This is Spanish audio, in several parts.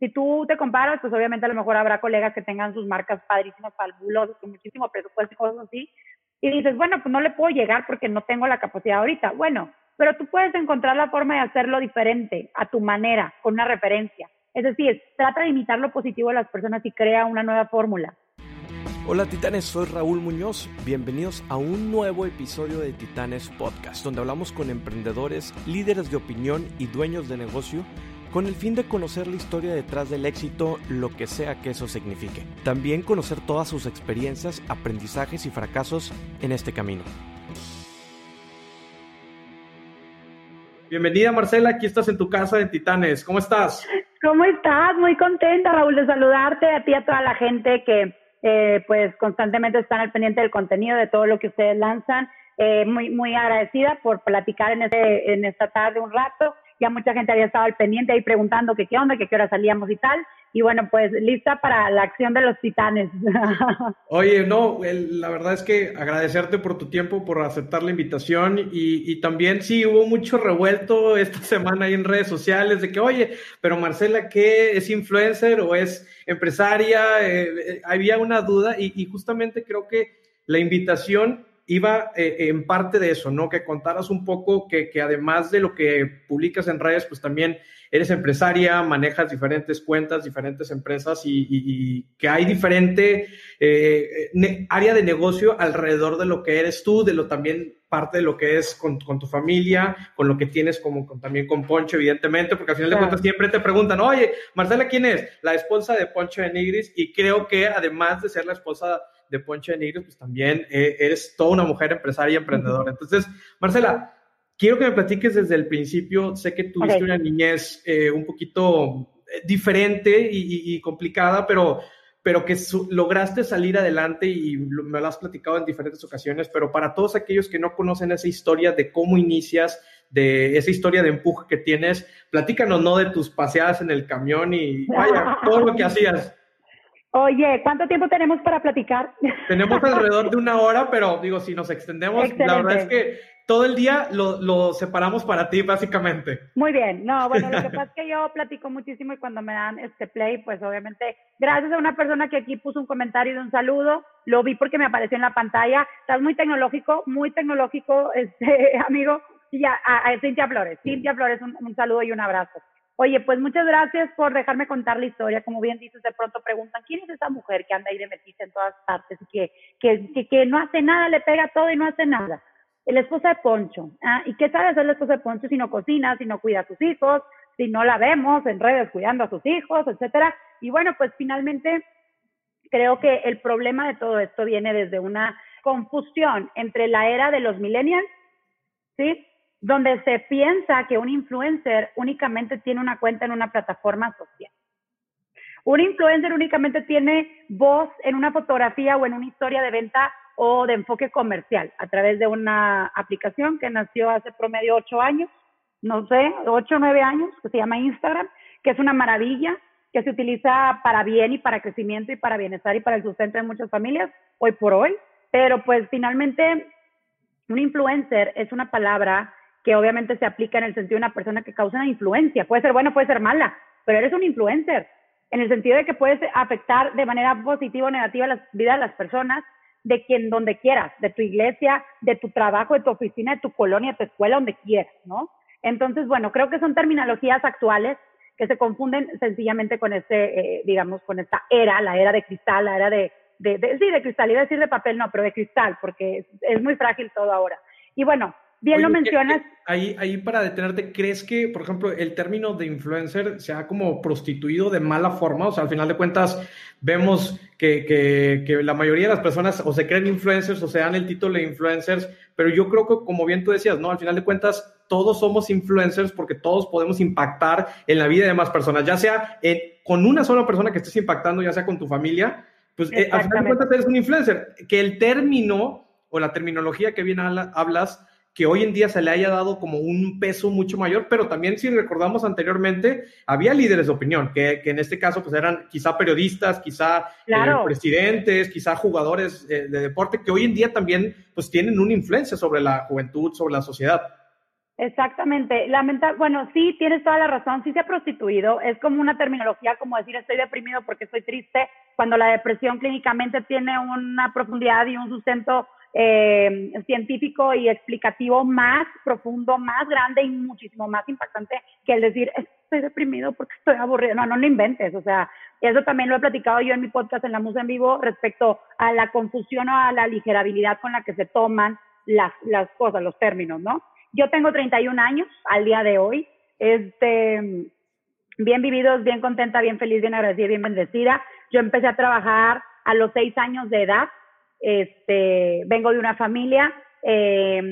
Si tú te comparas, pues obviamente a lo mejor habrá colegas que tengan sus marcas padrísimas, fabulosas, con muchísimo presupuesto y cosas así. Y dices, bueno, pues no le puedo llegar porque no tengo la capacidad ahorita. Bueno, pero tú puedes encontrar la forma de hacerlo diferente, a tu manera, con una referencia. Es decir, trata de imitar lo positivo de las personas y crea una nueva fórmula. Hola Titanes, soy Raúl Muñoz. Bienvenidos a un nuevo episodio de Titanes Podcast, donde hablamos con emprendedores, líderes de opinión y dueños de negocio con el fin de conocer la historia detrás del éxito, lo que sea que eso signifique. También conocer todas sus experiencias, aprendizajes y fracasos en este camino. Bienvenida Marcela, aquí estás en tu casa de Titanes. ¿Cómo estás? ¿Cómo estás? Muy contenta, Raúl, de saludarte a ti y a toda la gente que eh, pues constantemente están al pendiente del contenido, de todo lo que ustedes lanzan. Eh, muy, muy agradecida por platicar en, este, en esta tarde un rato ya mucha gente había estado al pendiente ahí preguntando que qué onda, que qué hora salíamos y tal. Y bueno, pues lista para la acción de los titanes. Oye, no, la verdad es que agradecerte por tu tiempo, por aceptar la invitación y, también sí hubo mucho revuelto esta semana ahí en redes sociales de que, oye, pero Marcela, ¿qué es influencer o es empresaria? Eh, eh, había una duda y justamente creo que la invitación iba eh, en parte de eso, ¿no? Que contaras un poco que, que, además de lo que publicas en redes, pues también eres empresaria, manejas diferentes cuentas, diferentes empresas y, que hay diferente eh, área de negocio alrededor de lo que eres tú, de lo también parte de lo que es con, con tu familia, con lo que tienes como también con Poncho, evidentemente, porque al final de cuentas siempre te preguntan, oye, Marcela, ¿quién es? La esposa de Poncho de Nigris y creo que además de ser la esposa de Poncho de Nigris, pues también eh, eres toda una mujer empresaria y emprendedora. Entonces, Marcela, quiero que me platiques desde el principio. Sé que tuviste una niñez eh, un poquito eh, diferente y, complicada, pero, pero que lograste salir adelante y me lo has platicado en diferentes ocasiones, pero para todos aquellos que no conocen esa historia de cómo inicias, de esa historia de empuje que tienes, platícanos, ¿no? De tus paseadas en el camión y vaya, todo lo que hacías. Oye, ¿cuánto tiempo tenemos para platicar? Tenemos alrededor de una hora, pero digo, si nos extendemos, la verdad es que todo el día lo, separamos para ti, básicamente. Muy bien, no, bueno, lo que pasa es que yo platico muchísimo y cuando me dan este play, pues obviamente, gracias a una persona que aquí puso un comentario de un saludo, lo vi porque me apareció en la pantalla, estás muy tecnológico, muy tecnológico, este amigo, y a, Cintia Flores, Cintia Flores, un saludo y un abrazo. Oye, pues muchas gracias por dejarme contar la historia. Como bien dices, de pronto preguntan, ¿quién es esa mujer que anda ahí de metida en todas partes y que, que, que, no hace nada, le pega todo y no hace nada? La esposa de Poncho. ¿ah? ¿Y qué sabe hacer la esposa de Poncho si no cocina, si no cuida a sus hijos, si no la vemos en redes cuidando a sus hijos, etcétera? Y bueno, pues finalmente creo que el problema de todo esto viene desde una confusión entre la era de los millennials, ¿sí? Donde se piensa que un influencer únicamente tiene una cuenta en una plataforma social. Un influencer únicamente tiene voz en una fotografía o en una historia de venta o de enfoque comercial a través de una aplicación que nació hace promedio ocho años, no sé, ocho o nueve años, que se llama Instagram, que es una maravilla, que se utiliza para bien y para crecimiento y para bienestar y para el sustento de muchas familias hoy por hoy. Pero pues finalmente un influencer es una palabra que obviamente se aplica en el sentido de una persona que causa una influencia. Puede ser buena, puede ser mala, pero eres un influencer, en el sentido de que puedes afectar de manera positiva o negativa la vida de las personas, de quien, donde quieras, de tu iglesia, de tu trabajo, de tu oficina, de tu colonia, de tu escuela, donde quieras, ¿no? Entonces, bueno, creo que son terminologías actuales que se confunden sencillamente con este, eh, digamos, con esta era, la era de cristal, la era de, de, sí, de cristal, iba a decir de papel, no, pero de cristal, porque es muy frágil todo ahora. Y bueno, Bien lo mencionas. Ahí, ahí para detenerte, ¿crees que, por ejemplo, el término de influencer se ha como prostituido de mala forma? O sea, al final de cuentas, vemos que, que, que, la mayoría de las personas o se creen influencers o se dan el título de influencers, pero yo creo que, como bien tú decías, ¿no? Al final de cuentas, todos somos influencers porque todos podemos impactar en la vida de más personas, ya sea con una sola persona que estés impactando, ya sea con tu familia, pues eh, al final de cuentas eres un influencer. Que el término o la terminología que bien hablas que hoy en día se le haya dado como un peso mucho mayor, pero también si recordamos anteriormente, había líderes de opinión, que, en este caso pues eran quizá periodistas, quizá eh, presidentes, quizá jugadores eh, de deporte, que hoy en día también pues tienen una influencia sobre la juventud, sobre la sociedad. Exactamente. Lamenta bueno, sí, tienes toda la razón, sí se ha prostituido. Es como una terminología como decir estoy deprimido porque estoy triste, cuando la depresión clínicamente tiene una profundidad y un sustento eh, científico y explicativo más profundo, más grande y muchísimo más impactante que el decir estoy deprimido porque estoy aburrido. No, no lo inventes. O sea, eso también lo he platicado yo en mi podcast en la Musa en Vivo respecto a la confusión o a la ligerabilidad con la que se toman las, las cosas, los términos, ¿no? Yo tengo 31 años al día de hoy, este, bien vividos, bien contenta, bien feliz, bien agradecida, bien bendecida. Yo empecé a trabajar a los seis años de edad, este, vengo de una familia eh,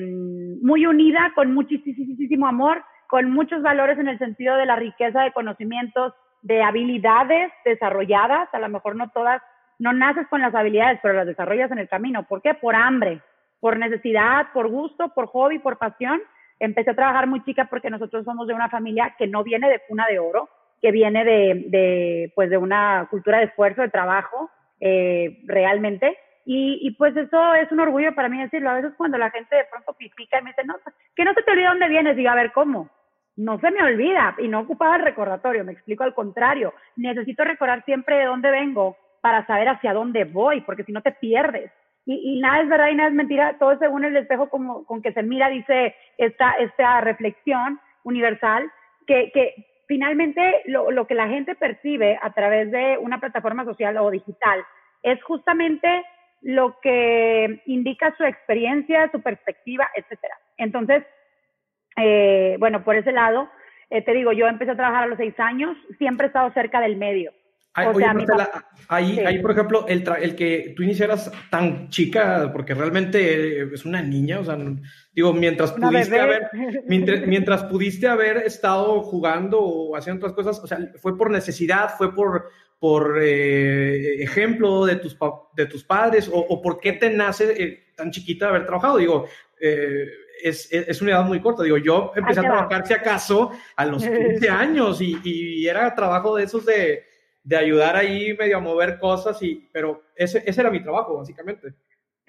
muy unida, con muchísimo amor, con muchos valores en el sentido de la riqueza de conocimientos, de habilidades desarrolladas, a lo mejor no todas, no naces con las habilidades, pero las desarrollas en el camino. ¿Por qué? Por hambre, por necesidad, por gusto, por hobby, por pasión. Empecé a trabajar muy chica porque nosotros somos de una familia que no viene de cuna de oro, que viene de, de pues de una cultura de esfuerzo, de trabajo, eh, realmente. Y, y, pues eso es un orgullo para mí decirlo. A veces cuando la gente de pronto pica y me dice, no, que no se te olvide dónde vienes, digo, a ver, ¿cómo? No se me olvida y no ocupaba el recordatorio, me explico al contrario. Necesito recordar siempre de dónde vengo para saber hacia dónde voy, porque si no te pierdes y, nada es verdad y nada es mentira, todo según el espejo como, con que se mira, dice esta, esta reflexión universal, que, que finalmente lo, lo que la gente percibe a través de una plataforma social o digital es justamente lo que indica su experiencia, su perspectiva, etcétera. Entonces, eh, bueno, por ese lado, eh, te digo, yo empecé a trabajar a los seis años, siempre he estado cerca del medio. ahí, ahí, por ejemplo, el, el, que tú iniciaras tan chica, porque realmente es una niña, o sea, digo, mientras pudiste haber, mientras, pudiste haber estado jugando o haciendo otras cosas, o sea, fue por necesidad, fue por, por eh, ejemplo de tus, de tus padres, o, por qué te nace eh, tan chiquita haber trabajado, digo, eh, es, es, una edad muy corta. Digo, yo empecé a trabajar, si acaso, a los 15 años y, y, era trabajo de esos de, de ayudar ahí medio a mover cosas, y, pero ese, ese era mi trabajo, básicamente.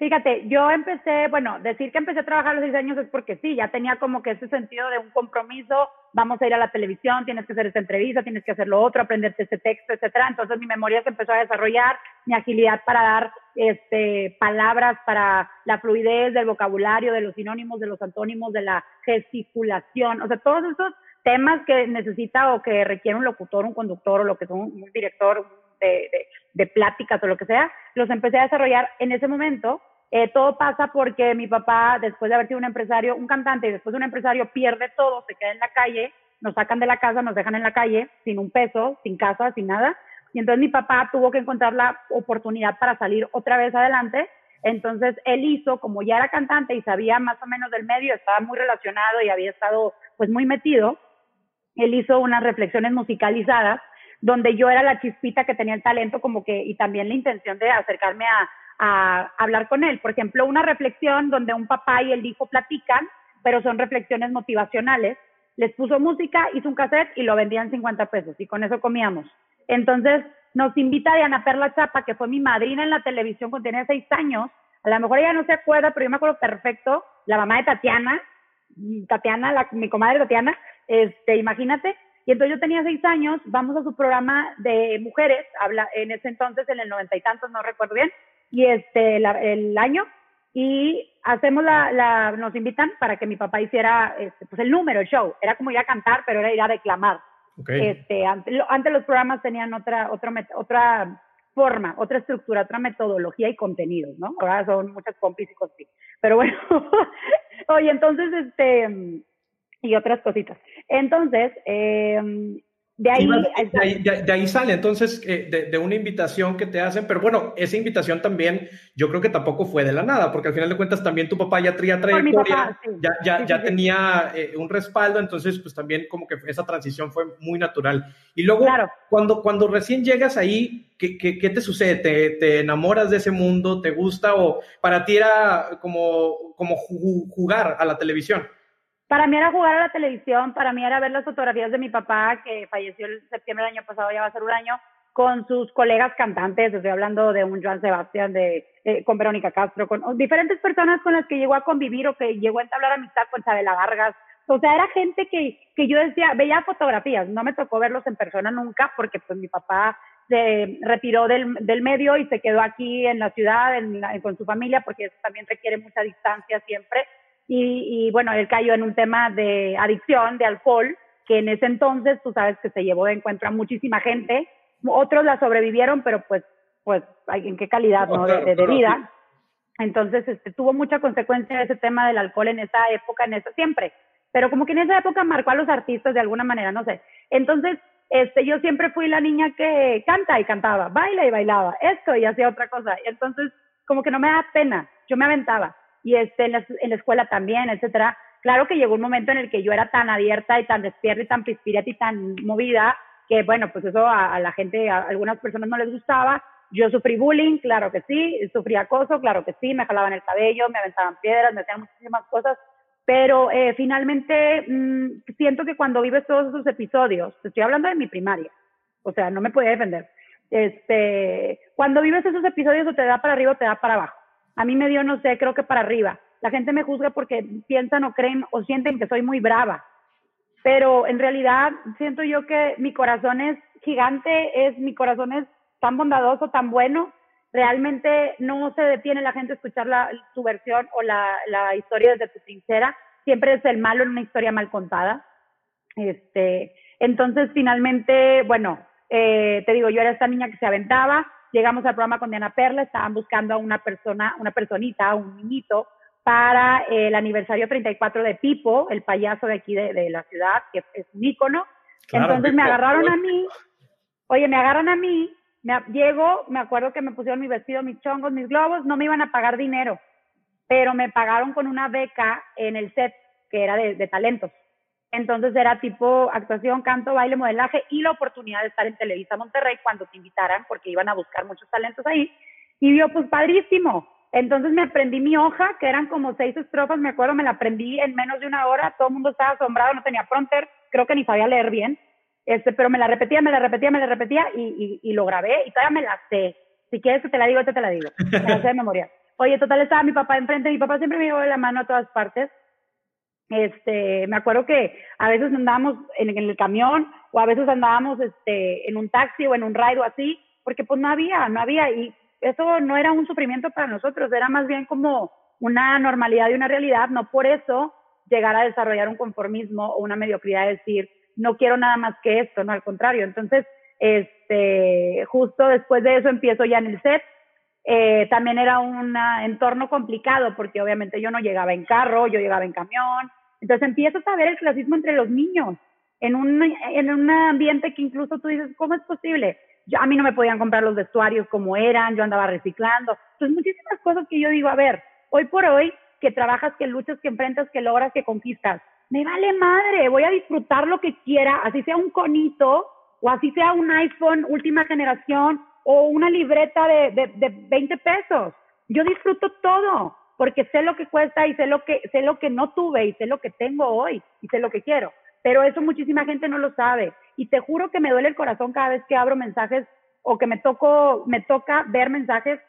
Fíjate, yo empecé, bueno, decir que empecé a trabajar a los seis años es porque sí, ya tenía como que ese sentido de un compromiso, vamos a ir a la televisión, tienes que hacer esta entrevista, tienes que hacer lo otro, aprenderte este texto, etcétera. Entonces mi memoria se empezó a desarrollar, mi agilidad para dar este, palabras, para la fluidez del vocabulario, de los sinónimos, de los antónimos, de la gesticulación, o sea, todos esos temas que necesita o que requiere un locutor, un conductor o lo que son un director de, de, de pláticas o lo que sea, los empecé a desarrollar en ese momento eh, todo pasa porque mi papá, después de haber sido un empresario, un cantante, y después de un empresario pierde todo, se queda en la calle, nos sacan de la casa, nos dejan en la calle, sin un peso, sin casa, sin nada. Y entonces mi papá tuvo que encontrar la oportunidad para salir otra vez adelante. Entonces él hizo, como ya era cantante y sabía más o menos del medio, estaba muy relacionado y había estado pues muy metido, él hizo unas reflexiones musicalizadas donde yo era la chispita que tenía el talento como que y también la intención de acercarme a, a hablar con él. Por ejemplo, una reflexión donde un papá y el hijo platican, pero son reflexiones motivacionales. Les puso música, hizo un cassette y lo vendían 50 pesos y con eso comíamos. Entonces nos invita Diana Perla Chapa, que fue mi madrina en la televisión cuando tenía seis años. A lo mejor ella no se acuerda, pero yo me acuerdo perfecto, la mamá de Tatiana, Tatiana, la, mi comadre Tatiana, este, imagínate. Y entonces yo tenía seis años, vamos a su programa de mujeres, habla en ese entonces, en el noventa y tantos, no recuerdo bien, y este, el año y hacemos la, la, nos invitan para que mi papá hiciera este, pues el número, el show. Era como ir a cantar, pero era ir a declamar. Este, antes, antes, los programas tenían otra, otra, otra forma, otra estructura, otra metodología y contenidos, ¿no? Ahora son muchas pompis y cosas Pero bueno, oye, entonces, este, y otras cositas. Entonces, eh, de ahí, de, ahí, sale entonces eh, de, una invitación que te hacen, pero bueno, esa invitación también yo creo que tampoco fue de la nada, porque al final de cuentas también tu papá ya traía trayectoria, ya, ya, ya tenía eh, un respaldo, entonces pues también como que esa transición fue muy natural. Y luego, cuando, cuando recién llegas ahí, ¿qué, qué, qué te sucede? ¿Te, ¿Te, enamoras de ese mundo? ¿Te gusta? ¿O para ti era como, como jugar a la televisión? Para mí era jugar a la televisión, para mí era ver las fotografías de mi papá, que falleció el septiembre del año pasado, ya va a ser un año, con sus colegas cantantes, estoy hablando de un Joan Sebastián, de, eh, con Verónica Castro, con diferentes personas con las que llegó a convivir o que llegó a entablar amistad con Chabela Vargas, O sea, era gente que, que yo decía, veía fotografías, no me tocó verlos en persona nunca porque pues mi papá se retiró del, del medio y se quedó aquí en la ciudad con su familia porque eso también requiere mucha distancia siempre. Y, y, bueno, él cayó en un tema de adicción, de alcohol, que en ese entonces tú sabes que se llevó de encuentro a muchísima gente. Otros la sobrevivieron, pero pues, pues, ¿en qué calidad ¿no? de, de, vida? Entonces, este, tuvo mucha consecuencia ese tema del alcohol en esa época, en esa, siempre. Pero como que en esa época marcó a los artistas de alguna manera, no sé. Entonces, este, yo siempre fui la niña que canta y cantaba, baila y bailaba, esto y hacía otra cosa. Entonces, como que no me da pena, yo me aventaba. Y este, en la, en la escuela también, etcétera. Claro que llegó un momento en el que yo era tan abierta y tan despierta y tan pispireta y tan movida que, bueno, pues eso a, a la gente, a algunas personas no les gustaba yo sufrí bullying, claro que sí, sufrí acoso, claro que sí, me jalaban el cabello, me aventaban piedras, me hacían muchísimas cosas, pero eh, finalmente mmm, siento que cuando vives todos esos episodios, estoy hablando de mi primaria, o sea, no me podía defender, este, cuando vives esos episodios o te da para arriba o te da para abajo. A mí me dio, no sé, creo que para arriba. La gente me juzga porque piensan o creen o sienten que soy muy brava. Pero en realidad siento yo que mi corazón es gigante, es mi corazón es tan bondadoso, tan bueno, realmente no se detiene la gente a escuchar la, versión o la, historia desde tu sincera, siempre es el malo en una historia mal contada. Este, entonces, finalmente, bueno, eh, te digo, yo era esta niña que se aventaba, llegamos al programa con Diana Perla, estaban buscando a una persona, una personita, un niñito, para el aniversario 34 de Pipo, el payaso de aquí de, de la ciudad, que es un ícono. Claro, Entonces me agarraron a mí, oye, me agarran a mí me, llego, me acuerdo que me pusieron mi vestido, mis chongos, mis globos, no me iban a pagar dinero, pero me pagaron con una beca en el set que era de, de talentos. Entonces era tipo actuación, canto, baile, modelaje y la oportunidad de estar en Televisa Monterrey cuando te invitaran, porque iban a buscar muchos talentos ahí. Y yo, pues padrísimo. Entonces me aprendí mi hoja, que eran como seis estrofas, me acuerdo, me la aprendí en menos de una hora, todo el mundo estaba asombrado, no tenía pronter, creo que ni sabía leer bien. Este, pero me la repetía, me la repetía, me la repetía y, y, y, lo grabé y todavía me la sé. Si quieres que te la digo, te, te la digo. Me la sé de memoria. Oye, total, estaba mi papá enfrente, mi papá siempre me llevó de la mano a todas partes. Este, me acuerdo que a veces andábamos en, el camión o a veces andábamos este, en un taxi o en un ride o así, porque pues no había, no había. Y eso no era un sufrimiento para nosotros, era más bien como una normalidad y una realidad. No por eso llegar a desarrollar un conformismo o una mediocridad de decir, no quiero nada más que esto, no al contrario. Entonces, este, justo después de eso empiezo ya en el set. Eh, también era un entorno complicado porque obviamente yo no llegaba en carro, yo llegaba en camión. Entonces empiezas a ver el clasismo entre los niños en un, en un ambiente que incluso tú dices, ¿cómo es posible? Yo, a mí no me podían comprar los vestuarios como eran, yo andaba reciclando. Entonces muchísimas cosas que yo digo, a ver, hoy por hoy, que trabajas, que luchas, que enfrentas, que logras, que conquistas, me vale madre, voy a disfrutar lo que quiera, así sea un conito o así sea un iPhone última generación o una libreta de, de, de 20 pesos. Yo disfruto todo porque sé lo que cuesta y sé lo que, sé lo que no tuve y sé lo que tengo hoy y sé lo que quiero. Pero eso muchísima gente no lo sabe. Y te juro que me duele el corazón cada vez que abro mensajes o que me, toco, me toca ver mensajes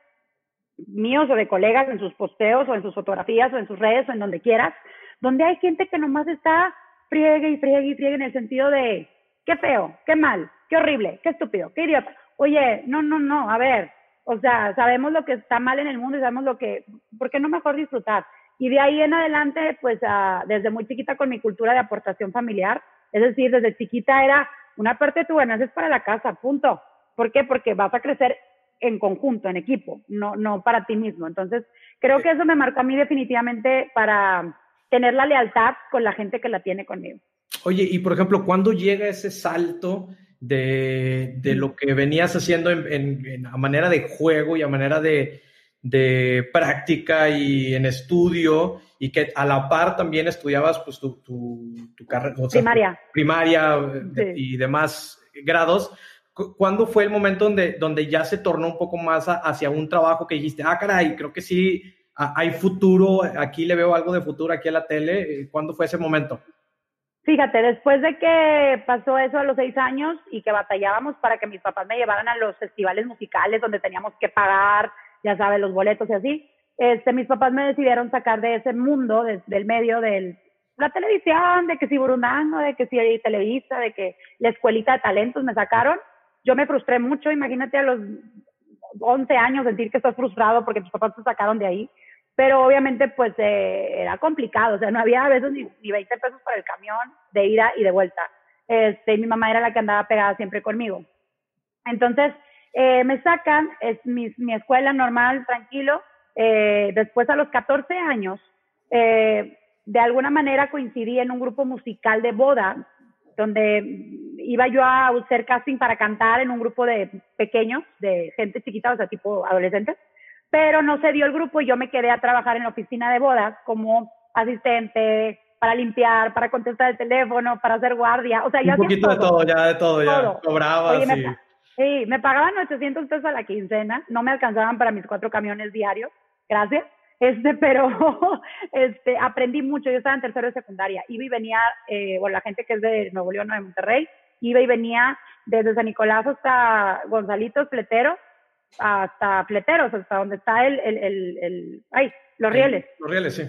míos o de colegas en sus posteos o en sus fotografías o en sus redes o en donde quieras, donde hay gente que nomás está friegue y friegue y friegue en el sentido de qué feo, qué mal, qué horrible, qué estúpido, qué idiota. Oye, no, no, no, a ver, o sea, sabemos lo que está mal en el mundo y sabemos lo que, ¿por qué no mejor disfrutar? Y de ahí en adelante, pues uh, desde muy chiquita con mi cultura de aportación familiar, es decir, desde chiquita era una parte de tu ganancia es para la casa, punto. ¿Por qué? Porque vas a crecer en conjunto, en equipo, no, no para ti mismo. Entonces, creo que eso me marcó a mí definitivamente para tener la lealtad con la gente que la tiene conmigo. Oye, y por ejemplo, ¿cuándo llega ese salto de, de lo que venías haciendo en, en, en, a manera de juego y a manera de, de práctica y en estudio y que a la par también estudiabas pues tu, tu, tu carrera, o sea, primaria, primaria sí. y demás grados? ¿Cuándo fue el momento donde, donde ya se tornó un poco más a, hacia un trabajo que dijiste, ah, caray, creo que sí hay futuro, aquí le veo algo de futuro aquí a la tele. ¿Cuándo fue ese momento? Fíjate, después de que pasó eso a los seis años y que batallábamos para que mis papás me llevaran a los festivales musicales donde teníamos que pagar, ya sabes, los boletos y así, este, mis papás me decidieron sacar de ese mundo, de, del medio del, la televisión, de que si Burundano, de que si Televisa, de que la escuelita de talentos me sacaron. Yo me frustré mucho, imagínate a los 11 años sentir que estás frustrado porque tus papás te sacaron de ahí. Pero obviamente pues eh, era complicado, o sea, no había a veces ni, ni 20 pesos para el camión de ida y de vuelta. Este, mi mamá era la que andaba pegada siempre conmigo. Entonces, eh, me sacan, es mi, mi, escuela normal, tranquilo. Eh, después, a los 14 años, eh, de alguna manera coincidí en un grupo musical de boda, donde iba yo a hacer casting para cantar en un grupo de pequeños, de gente chiquita, o sea, tipo adolescentes. Pero no se dio el grupo y yo me quedé a trabajar en la oficina de bodas como asistente, para limpiar, para contestar el teléfono, para hacer guardia. O sea, un poquito de todo, ya de todo, ya cobraba. sí, me pagaban 800 pesos a la quincena, no me alcanzaban para mis cuatro camiones diarios, gracias. Este, pero este, aprendí mucho. Yo estaba en tercero de secundaria. Iba y venía, eh, bueno, la gente que es de Nuevo León o de Monterrey, iba y venía desde San Nicolás hasta Gonzalitos, Fletero, hasta Fleteros, hasta donde está el, el, el, el ay, los rieles. Los rieles, sí.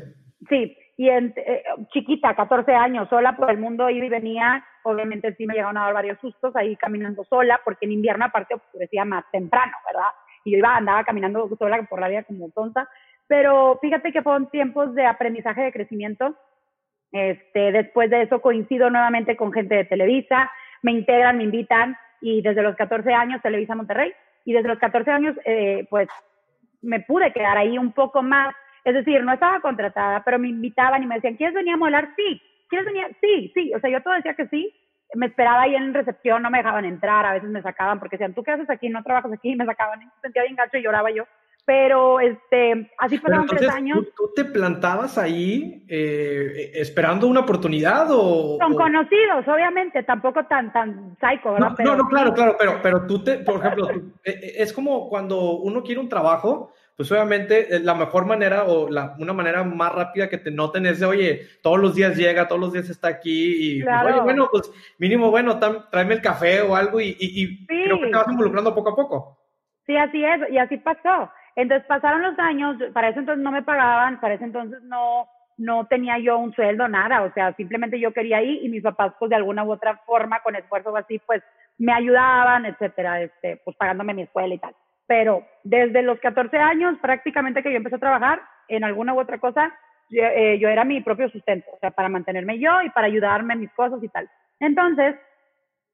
Sí, y en, eh, chiquita, 14 años, sola por el mundo, iba y venía. Obviamente sí me llegaron a dar varios sustos ahí caminando sola, porque en invierno aparte oscurecía más temprano, ¿verdad? Y yo iba, andaba caminando sola por la vida como tonta. Pero fíjate que fueron tiempos de aprendizaje, de crecimiento. Este, después de eso coincido nuevamente con gente de Televisa, me integran, me invitan y desde los 14 años Televisa Monterrey y desde los 14 años eh, pues me pude quedar ahí un poco más es decir, no estaba contratada, pero me invitaban y me decían, ¿quieres venir a modelar? Sí. ¿Quieres venir? Sí, sí. O sea, yo todo decía que sí. Me esperaba ahí en recepción, no me dejaban entrar, a veces me sacaban porque decían, ¿tú qué haces aquí? No trabajas aquí, me sacaban. Y sentía bien gacho y lloraba yo. Pero este, así pasaron tres años. ¿tú, te plantabas ahí eh, esperando una oportunidad o...? Son conocidos, obviamente, tampoco tan, tan psycho, ¿verdad? No, no, claro, claro, pero, pero tú te, por ejemplo, eh, eh, es como cuando uno quiere un trabajo pues obviamente eh, la mejor manera o la, una manera más rápida que te noten es de, oye, todos los días llega, todos los días está aquí y, pues, oye, bueno, pues mínimo, bueno, tráeme el café o algo y, y, creo que te vas involucrando poco a poco. Sí, así es, y así pasó. Entonces pasaron los años, para eso entonces no me pagaban, para eso entonces no, no tenía yo un sueldo, nada, o sea, simplemente yo quería ir y mis papás, pues de alguna u otra forma, con esfuerzo o así, pues me ayudaban, etcétera, este, pues pagándome mi escuela y tal pero desde los 14 años prácticamente que yo empecé a trabajar en alguna u otra cosa, eh, yo, era mi propio sustento, o sea, para mantenerme yo y para ayudarme en mis cosas y tal. Entonces,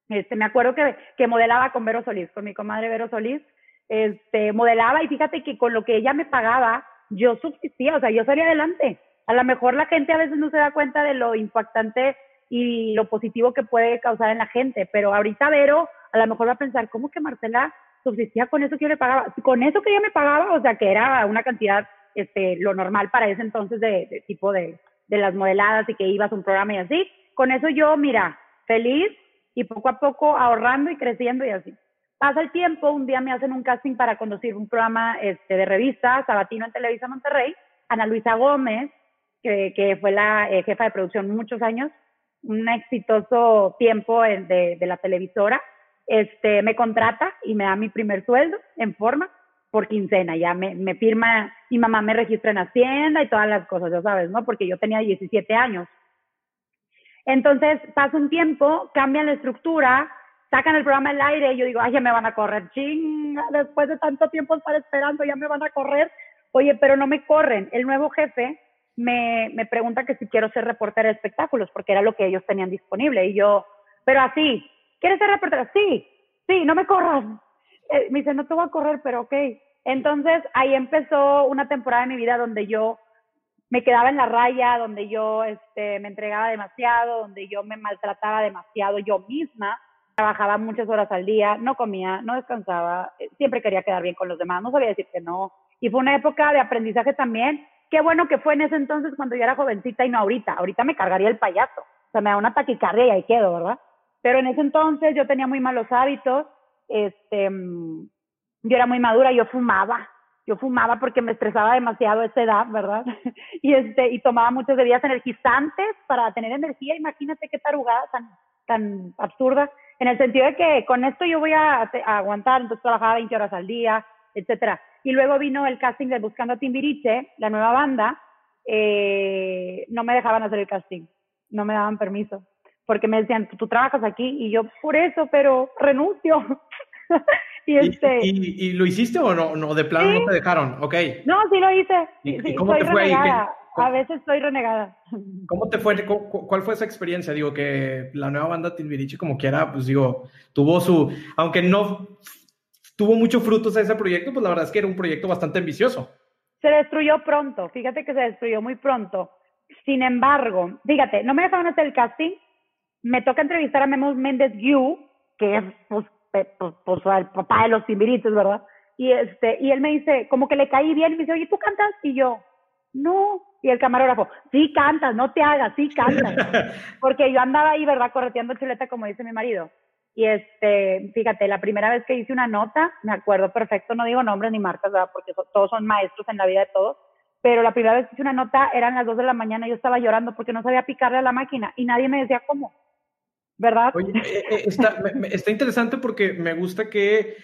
este, me acuerdo que, que modelaba con Vero Solís, con mi comadre Vero Solís, este, modelaba y fíjate que con lo que ella me pagaba, yo subsistía, o sea, yo salía adelante. A lo mejor la gente a veces no se da cuenta de lo impactante y lo positivo que puede causar en la gente, pero ahorita Vero a lo mejor va a pensar, ¿cómo que Marcela subsistía con eso que yo le pagaba. Con eso que ella me pagaba, o sea, que era una cantidad, este, lo normal para ese entonces de, tipo de, de las modeladas y que ibas a un programa y así. Con eso yo, mira, feliz y poco a poco ahorrando y creciendo y así. Pasa el tiempo, un día me hacen un casting para conducir un programa este, de revista, Sabatino en Televisa Monterrey. Ana Luisa Gómez, que, que fue la eh, jefa de producción muchos años, un exitoso tiempo de, la televisora este, me contrata y me da mi primer sueldo en forma por quincena, ya me, me firma, mi mamá me registra en Hacienda y todas las cosas, ya sabes, ¿no? Porque yo tenía 17 años. Entonces pasa un tiempo, cambian la estructura, sacan el programa al aire y yo digo, ay, ya me van a correr, chinga, después de tanto tiempo estar esperando, ya me van a correr. Oye, pero no me corren. El nuevo jefe me, me pregunta que si quiero ser reportera de espectáculos, porque era lo que ellos tenían disponible. Y yo, pero así, ¿quieres ser reportera? Sí, sí, no me corras. Eh, me dice, no te voy a correr, pero ok. Entonces ahí empezó una temporada de mi vida donde yo me quedaba en la raya, donde yo este, me entregaba demasiado, donde yo me maltrataba demasiado yo misma. Trabajaba muchas horas al día, no comía, no descansaba, eh, siempre quería quedar bien con los demás, no sabía decir que no. Y fue una época de aprendizaje también. Qué bueno que fue en ese entonces cuando yo era jovencita y no ahorita. Ahorita me cargaría el payaso. O sea, me da una taquicardia y ahí quedo, ¿verdad? Pero en ese entonces yo tenía muy malos hábitos, este, yo era muy madura, yo fumaba, yo fumaba porque me estresaba demasiado a esa edad, ¿verdad? y este, y tomaba muchas bebidas energizantes para tener energía, imagínate qué tarugada tan, tan absurda, en el sentido de que con esto yo voy a, aguantar, entonces trabajaba 20 horas al día, etcétera. Y luego vino el casting de Buscando a Timbiriche, la nueva banda, eh, no me dejaban hacer el casting no me daban permiso, porque me decían, tú trabajas aquí, y yo, por eso, pero renuncio. y, este, ¿Y, lo hiciste o no? no de plano no te dejaron? Ok. No, sí lo hice. ¿Y, cómo te fue renegada. A veces estoy renegada. ¿Cómo te fue? ¿Cuál fue esa experiencia? Digo, que la nueva banda Timbiriche, como quiera, pues digo, tuvo su, aunque no tuvo muchos frutos ese proyecto, pues la verdad es que era un proyecto bastante ambicioso. Se destruyó pronto, fíjate que se destruyó muy pronto. Sin embargo, fíjate, no me dejaron hacer el casting, me toca entrevistar a Memo Méndez Yu, que es pues, pues, pues, el papá de los timbiritos, ¿verdad? Y, este, y él me dice, como que le caí bien, y me dice, oye, ¿tú cantas? Y yo, no. Y el camarógrafo, sí cantas, no te hagas, sí cantas. Porque yo andaba ahí, ¿verdad? Correteando chuleta, como dice mi marido. Y este, fíjate, la primera vez que hice una nota, me acuerdo perfecto, no digo nombres ni marcas, ¿verdad? Porque todos son maestros en la vida de todos, pero la primera vez que hice una nota eran las dos de la mañana y yo estaba llorando porque no sabía picarle a la máquina y nadie me decía cómo, ¿verdad? Oye, eh, eh, está, está, interesante porque me gusta que,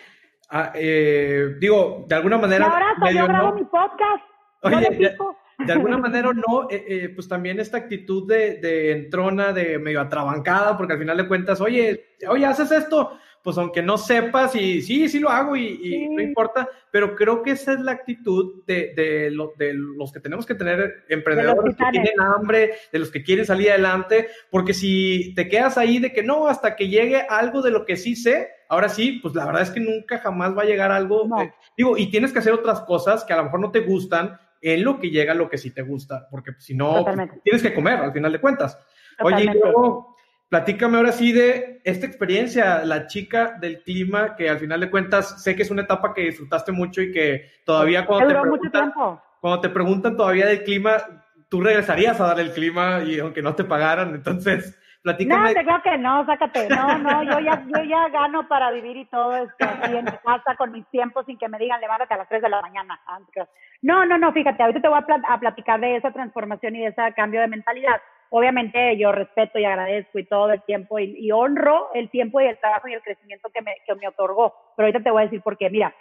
ah, eh, digo, de alguna manera... ahora yo grabo mi podcast. Oye, de alguna manera no, eh, eh, pues también esta actitud de, de, entrona, de medio atrabancada, porque al final de cuentas, oye, oye, haces esto, pues aunque no sepas, y sí, sí lo hago y, no importa, pero creo que esa es la actitud de, de, de los que tenemos que tener emprendedores que, tienen hambre, de los que quieren salir adelante, porque si te quedas ahí de que no, hasta que llegue algo de lo que sí sé, ahora sí, pues la verdad es que nunca jamás va a llegar algo, eh, digo, y tienes que hacer otras cosas que a lo mejor no te gustan, en lo que llega lo que sí te gusta, porque si no, pues, tienes que comer al final de cuentas. Oye, y luego, platícame ahora sí de esta experiencia, la chica del clima, que al final de cuentas sé que es una etapa que disfrutaste mucho y que todavía cuando te preguntan, cuando te preguntan todavía del clima, tú regresarías a dar el clima y aunque no te pagaran, entonces no, te creo que no, sácate. No, no, yo ya, yo ya gano para vivir y todo esto aquí en mi casa con mis tiempos sin que me digan levántate a las 3 de la mañana. Ah, no, no, no, fíjate, ahorita te voy a, platicar de esa transformación y de ese cambio de mentalidad. Obviamente yo respeto y agradezco y todo el tiempo y, honro el tiempo y el trabajo y el crecimiento que me, que me otorgó. Pero ahorita te voy a decir por qué. Mira,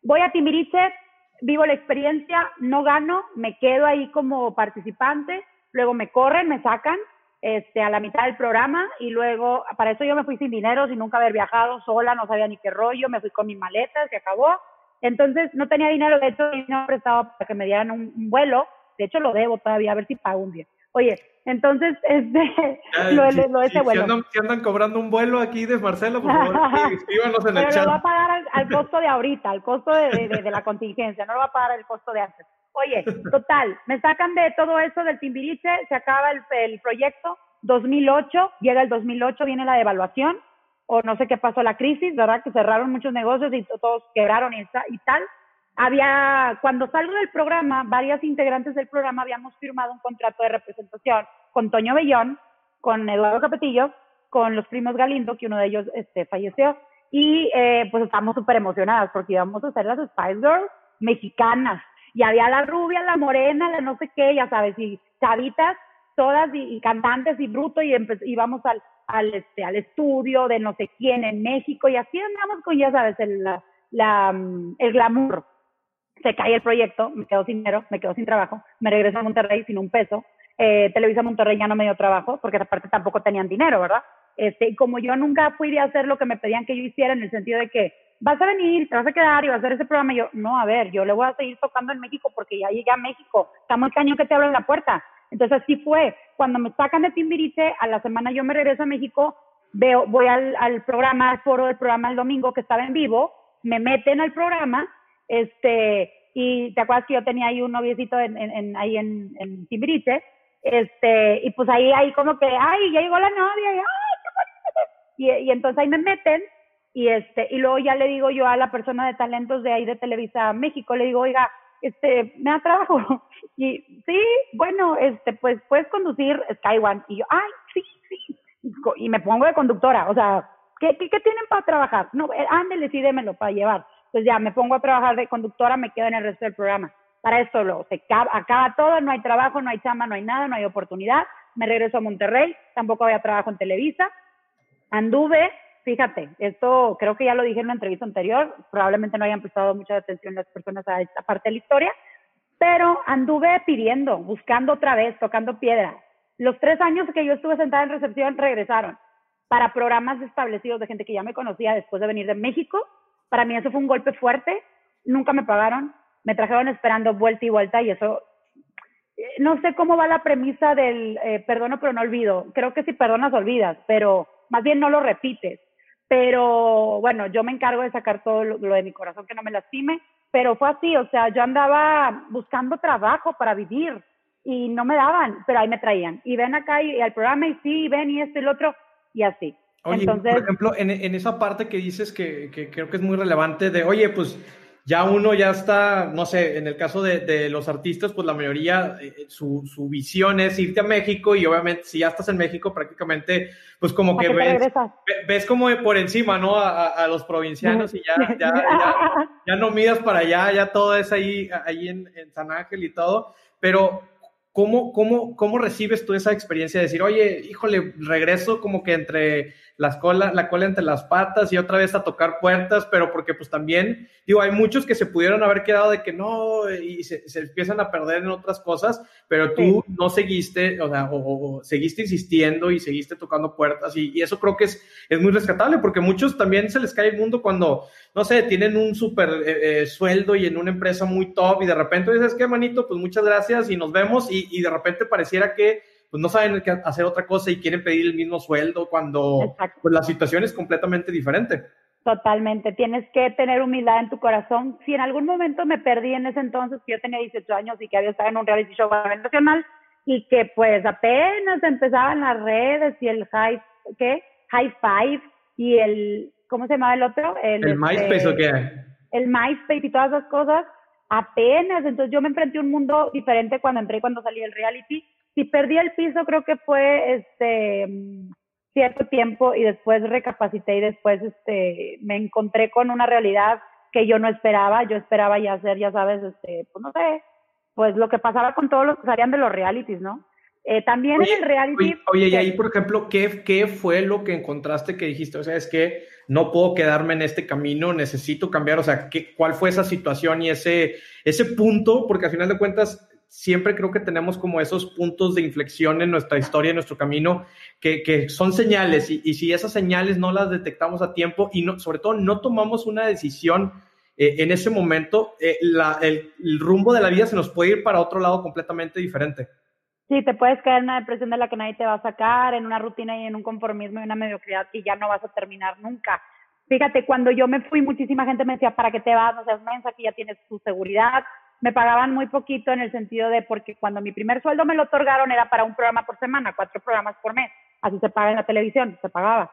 voy a Timbiriche, vivo la experiencia, no gano, me quedo ahí como participante, luego me corren, me sacan, este, a la mitad del programa y luego, para eso yo me fui sin dinero, sin nunca haber viajado, sola, no sabía ni qué rollo, me fui con mis maletas, se acabó. Entonces no tenía dinero, de hecho no prestaba para que me dieran un, vuelo, de hecho lo debo todavía, a ver si pago un día. Oye, entonces, este, lo, lo, ese vuelo. Si andan, cobrando un vuelo aquí de Marcelo, por favor, escríbanos en el Pero lo va a pagar al, costo de ahorita, al costo de, de, la contingencia, no lo va a pagar el costo de antes. Oye, total, me sacan de todo eso del Timbiriche, se acaba el, el proyecto, 2008, llega el 2008, viene la devaluación, o no sé qué pasó, la crisis, ¿verdad? Que cerraron muchos negocios y todos quebraron y, y tal. Había, cuando salgo del programa, varias integrantes del programa habíamos firmado un contrato de representación con Toño Bellón, con Eduardo Capetillo, con los primos Galindo, que uno de ellos este, falleció, y eh, pues estamos súper emocionadas porque íbamos a hacer las Spice Girls mexicanas y había la rubia, la morena, la no sé qué, ya sabes, y chavitas, todas y, cantantes y bruto y íbamos al, al, este, al estudio de no sé quién en México y así andamos con, ya sabes, el, la, mm, el glamour. Se cae el proyecto, me quedo sin dinero, me quedo sin trabajo, me regreso a Monterrey sin un peso. Eh, Televisa Monterrey ya no me dio trabajo porque aparte tampoco tenían dinero, ¿verdad? Este, y como yo nunca fui de hacer lo que me pedían que yo hiciera en el sentido de que vas a venir, te vas a quedar y vas a hacer ese programa. yo, no, a ver, yo le voy a seguir tocando en México porque ya llegué a México. Está muy cañón que te abren la puerta. Entonces así fue. Cuando me sacan de Timbiriche, a la semana yo me regreso a México, veo, voy al, al programa, al foro del programa el domingo que estaba en vivo, me meten al programa, este, y te acuerdas que yo tenía ahí un noviecito en, ahí en, en este, y pues ahí, ahí como que, ay, ya llegó la novia, y, ay, y, y entonces ahí me meten, y este y luego ya le digo yo a la persona de talentos de ahí de Televisa México le digo oiga este me da trabajo y sí bueno este pues puedes conducir Sky One y yo ay sí sí y me pongo de conductora o sea qué qué, tienen para trabajar no eh, ándele sí démelo para llevar pues ya me pongo a trabajar de conductora me quedo en el resto del programa para esto lo se acaba todo no hay trabajo no hay chamba no hay nada no hay oportunidad me regreso a Monterrey tampoco había trabajo en Televisa anduve fíjate, esto creo que ya lo dije en una entrevista anterior, probablemente no hayan prestado mucha atención las personas a esta parte de la historia, pero anduve pidiendo, buscando otra vez, tocando piedra. Los tres años que yo estuve sentada en recepción regresaron para programas establecidos de gente que ya me conocía después de venir de México. Para mí eso fue un golpe fuerte. Nunca me pagaron. Me trajeron esperando vuelta y vuelta y eso eh, no sé cómo va la premisa del eh, perdono pero no olvido. Creo que si perdonas olvidas, pero más bien no lo repites. Pero bueno, yo me encargo de sacar todo lo, de mi corazón que no me lastime, pero fue así, o sea, yo andaba buscando trabajo para vivir y no me daban, pero ahí me traían. Y ven acá y, al programa y sí, ven y esto y lo otro, y así. Oye, Entonces, por ejemplo, en, en, esa parte que dices que, que creo que es muy relevante de, oye, pues ya uno ya está, no sé, en el caso de, de los artistas, pues la mayoría, eh, su, su, visión es irte a México y obviamente si ya estás en México prácticamente, pues como que ves, ves como por encima, ¿no? A, a los provincianos y ya, ya, ya, ya, no miras para allá, ya todo es ahí, ahí en, en San Ángel y todo, pero ¿cómo, cómo, cómo recibes tú esa experiencia de decir, oye, híjole, regreso como que entre las cola, la cola entre las patas y otra vez a tocar puertas, pero porque pues también, digo, hay muchos que se pudieron haber quedado de que no y se, empiezan a perder en otras cosas, pero tú no seguiste, o sea, o, seguiste insistiendo y seguiste tocando puertas y, eso creo que es, es muy rescatable porque muchos también se les cae el mundo cuando, no sé, tienen un súper eh, eh, sueldo y en una empresa muy top y de repente dices, ¿qué manito? Pues muchas gracias y nos vemos y, y de repente pareciera que pues no saben qué hacer otra cosa y quieren pedir el mismo sueldo cuando pues, la situación es completamente diferente. Totalmente, tienes que tener humildad en tu corazón. Si en algún momento me perdí en ese entonces, que yo tenía 18 años y que había estado en un reality show nacional y que pues apenas empezaban las redes y el high, ¿qué? High Five y el, ¿cómo se llamaba el otro? El, ¿El MySpace este, o qué? El MySpace y todas esas cosas, apenas. Entonces yo me enfrenté a un mundo diferente cuando entré, cuando salí del reality si perdí el piso, creo que fue este cierto tiempo y después recapacité y después este me encontré con una realidad que yo no esperaba. Yo esperaba ya hacer, ya sabes, este, pues no sé, pues lo que pasaba con todos los que salían de los realities, ¿no? Eh, también en el reality. Oye, y ahí, por ejemplo, ¿qué, ¿qué fue lo que encontraste que dijiste? O sea, es que no puedo quedarme en este camino, necesito cambiar. O sea, ¿qué, ¿cuál fue esa situación y ese, ese punto? Porque al final de cuentas, siempre creo que tenemos como esos puntos de inflexión en nuestra historia, en nuestro camino, que, son señales y, si esas señales no las detectamos a tiempo y no, sobre todo no tomamos una decisión eh, en ese momento, eh, el, rumbo de la vida se nos puede ir para otro lado completamente diferente. Sí, te puedes caer en una depresión de la que nadie te va a sacar, en una rutina y en un conformismo y una mediocridad que ya no vas a terminar nunca. Fíjate, cuando yo me fui, muchísima gente me decía, ¿para qué te vas? No seas mensa, que ya tienes tu seguridad, me pagaban muy poquito en el sentido de porque cuando mi primer sueldo me lo otorgaron era para un programa por semana, cuatro programas por mes. Así se paga en la televisión, se pagaba.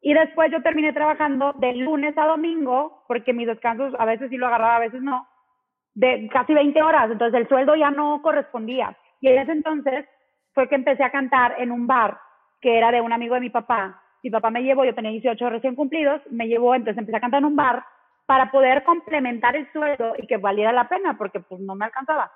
Y después yo terminé trabajando de lunes a domingo, porque mis descansos a veces sí lo agarraba, a veces no, de casi 20 horas. Entonces el sueldo ya no correspondía. Y en ese entonces fue que empecé a cantar en un bar que era de un amigo de mi papá. Mi papá me llevó, yo tenía 18 recién cumplidos, me llevó, entonces empecé a cantar en un bar para poder complementar el sueldo y que valiera la pena, porque pues no me alcanzaba.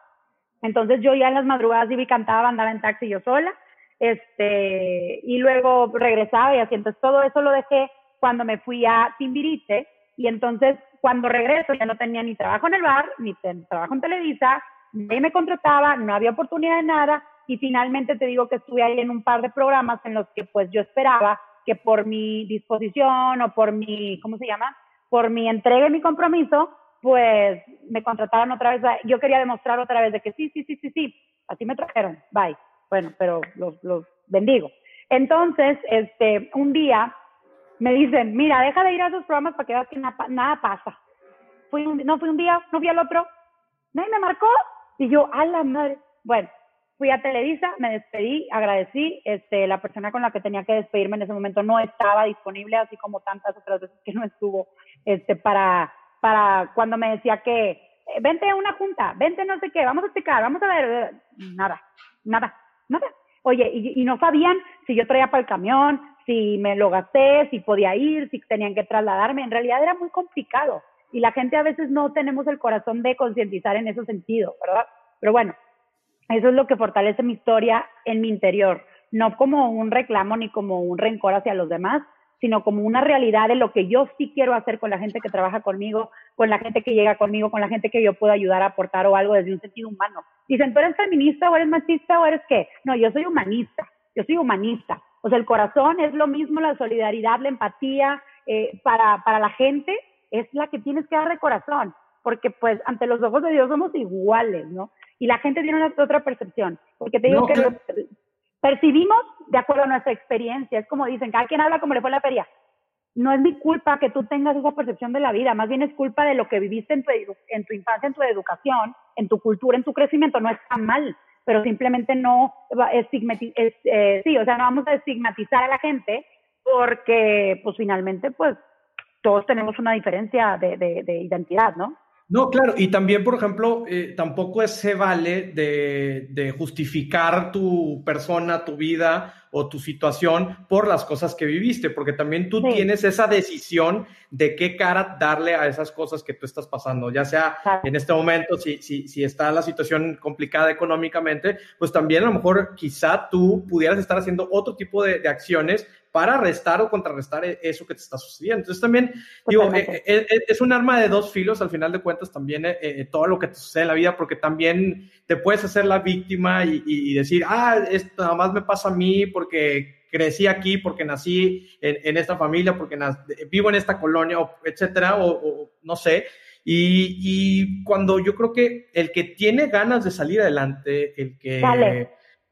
Entonces yo ya en las madrugadas iba y cantaba, andaba en taxi yo sola, este, y luego regresaba y así, entonces todo eso lo dejé cuando me fui a Timbirite, y entonces cuando regreso ya no tenía ni trabajo en el bar, ni trabajo en Televisa, nadie me contrataba, no había oportunidad de nada, y finalmente te digo que estuve ahí en un par de programas en los que pues yo esperaba que por mi disposición o por mi, ¿cómo se llama? Por mi entrega y mi compromiso, pues me contrataron otra vez. Yo quería demostrar otra vez de que sí, sí, sí, sí, sí, así me trajeron, bye. Bueno, pero los, bendigo. Entonces, este, un día me dicen, mira, deja de ir a esos programas para que veas que nada, pasa. Fui un, no fui un día, no fui al otro, nadie me marcó y yo, a la madre. Bueno, fui a Televisa, me despedí, agradecí, este, la persona con la que tenía que despedirme en ese momento no estaba disponible, así como tantas otras veces que no estuvo, este, para, para cuando me decía que, eh, vente a una junta, vente no sé qué, vamos a explicar, vamos a ver, nada, nada, nada. Oye, y, y no sabían si yo traía para el camión, si me lo gasté, si podía ir, si tenían que trasladarme, en realidad era muy complicado. Y la gente a veces no tenemos el corazón de concientizar en ese sentido, ¿verdad? Pero bueno, eso es lo que fortalece mi historia en mi interior, no como un reclamo ni como un rencor hacia los demás, sino como una realidad de lo que yo sí quiero hacer con la gente que trabaja conmigo, con la gente que llega conmigo, con la gente que yo puedo ayudar a aportar o algo desde un sentido humano. Dicen, ¿tú eres feminista o eres machista o eres qué? No, yo soy humanista, yo soy humanista. O sea, el corazón es lo mismo, la solidaridad, la empatía eh, para, para la gente es la que tienes que dar de corazón, porque pues ante los ojos de Dios somos iguales, ¿no? Y la gente tiene una, otra percepción, porque te digo que percibimos de acuerdo a nuestra experiencia. Es como dicen, cada quien habla como le fue la feria. No es mi culpa que tú tengas esa percepción de la vida, más bien es culpa de lo que viviste en tu, en tu infancia, en tu educación, en tu cultura, en tu crecimiento. No está mal, pero simplemente no estigmatizar, eh, sí, o sea, no vamos a estigmatizar a la gente porque, pues finalmente, pues todos tenemos una diferencia de, de, de identidad, ¿no? No, claro, y también, por ejemplo, eh, tampoco se vale de, de, justificar tu persona, tu vida o tu situación por las cosas que viviste, porque también tú tienes esa decisión de qué cara darle a esas cosas que tú estás pasando, ya sea en este momento, si, si, si está la situación complicada económicamente, pues también a lo mejor quizá tú pudieras estar haciendo otro tipo de, de acciones para restar o contrarrestar e-, eso que te está sucediendo. Entonces también, digo, eh, eh, eh, es un arma de dos filos al final de cuentas también todo lo que te sucede en la vida, porque también te puedes hacer la víctima y, decir, ah, esto nada más me pasa a mí porque crecí aquí, porque nací en, esta familia, porque vivo en esta colonia, etcétera, o, no sé. Y, y, cuando yo creo que el que tiene ganas de salir adelante, el que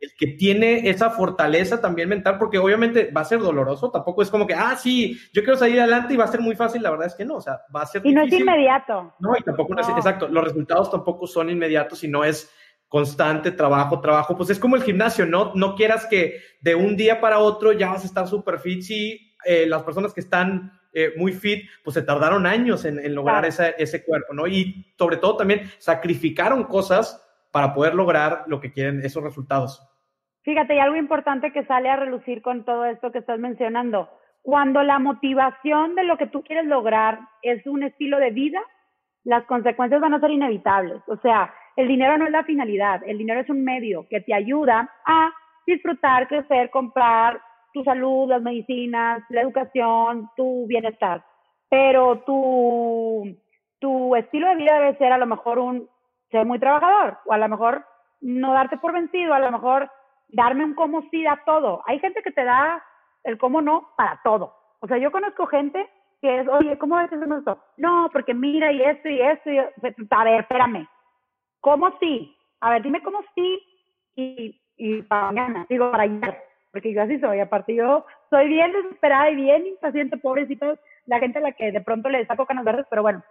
el que tiene esa fortaleza también mental, porque obviamente va a ser doloroso, tampoco es como que, ah, sí, yo quiero salir adelante y va a ser muy fácil, la verdad es que no, o sea, va a ser... Y no es inmediato. No, y tampoco es, exacto, los resultados tampoco son inmediatos, sino es constante trabajo, trabajo, pues es como el gimnasio, ¿no? No quieras que de un día para otro ya vas a estar súper fit, si eh, las personas que están eh, muy fit, pues se tardaron años en, lograr ese cuerpo, ¿no? Y sobre todo también sacrificaron cosas para poder lograr lo que quieren, esos resultados. Fíjate, y algo importante que sale a relucir con todo esto que estás mencionando. Cuando la motivación de lo que tú quieres lograr es un estilo de vida, las consecuencias van a ser inevitables. O sea, el dinero no es la finalidad, el dinero es un medio que te ayuda a disfrutar, crecer, comprar tu salud, las medicinas, la educación, tu bienestar. Pero tu, tu estilo de vida debe ser a lo mejor un ser muy trabajador, o a lo mejor no darte por vencido, a lo mejor darme un cómo sí a todo. Hay gente que te da el cómo no para todo. O sea, yo conozco gente que es, oye, ¿cómo ves esto? No, porque mira y esto y esto. Y... A ver, espérame. ¿Cómo sí? A ver, dime cómo sí y, y para mañana, digo para ayer, porque yo así soy. Aparte, yo soy bien desesperada y bien impaciente, pobrecito, la gente a la que de pronto le saco canas verdes, pero bueno.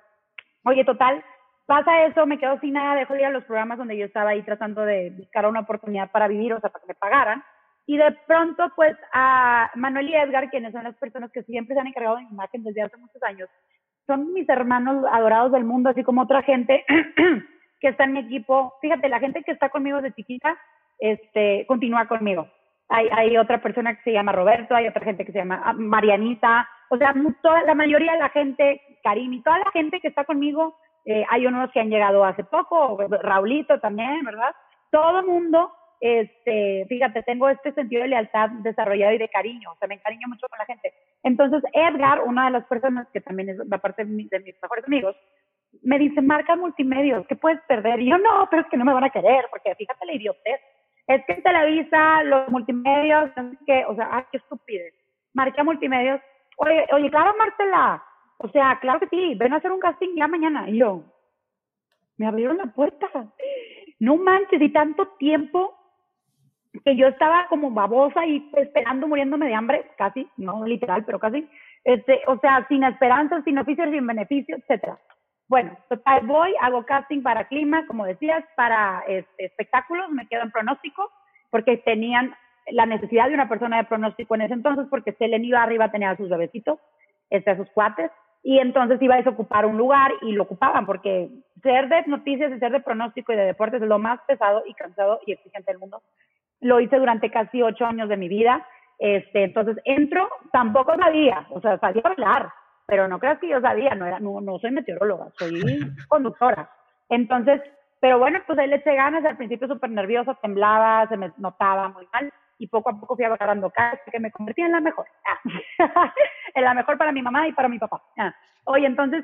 Oye, total, pasa eso, me quedo sin nada, dejo de ir a los programas donde yo estaba ahí tratando de buscar una oportunidad para vivir, o sea, para que me pagaran. Y de pronto, pues, a Manuel y Edgar, quienes son las personas que siempre se han encargado de mi imagen desde hace muchos años, son mis hermanos adorados del mundo, así como otra gente que está en mi equipo. Fíjate, la gente que está conmigo desde chiquita, este, continúa conmigo. Hay, hay otra persona que se llama Roberto, hay otra gente que se llama ah, Marianita, o sea, toda, la mayoría de la gente, Karim y toda la gente que está conmigo eh, hay unos que han llegado hace poco, Raulito también, ¿verdad? Todo mundo, este, fíjate, tengo este sentido de lealtad desarrollado y de cariño, o sea, me encariño mucho con la gente. Entonces, Edgar, una de las personas que también es la parte de, mis mejores amigos, me dice, marca multimedios, ¿qué puedes perder? Y yo, no, pero es que no me van a querer, porque fíjate la idiotez. Es que Televisa, los multimedios, que, o sea, ay, qué estupidez. Marca multimedios. Oye, oye, claro, Marcela, o sea, claro que sí, ven a hacer un casting ya mañana. Y yo, me abrieron la puerta. No manches, y tanto tiempo que yo estaba como babosa y esperando, muriéndome de hambre, casi, no literal, pero casi. Este, o sea, sin esperanza, sin oficio, sin beneficio, etcétera. Bueno, total, voy, hago casting para clima, como decías, para este, espectáculos, me quedo en pronóstico, porque tenían la necesidad de una persona de pronóstico en ese entonces, porque Selene iba arriba a tener a sus bebecitos, este, a sus cuates, y entonces iba a desocupar un lugar y lo ocupaban porque ser de noticias y ser de pronóstico y de deportes es lo más pesado y cansado y exigente del mundo. Lo hice durante casi ocho años de mi vida. Este, entonces entro, tampoco sabía, o sea, sabía hablar, pero no creas que yo sabía, no, era, no, no soy meteoróloga, soy conductora. Entonces, pero bueno, pues ahí le eché ganas, al principio súper nerviosa, temblaba, se me notaba muy mal y poco a poco fui agarrando casa que me convertí en la mejor. la mejor para mi mamá y para mi papá. Ah, oye, entonces,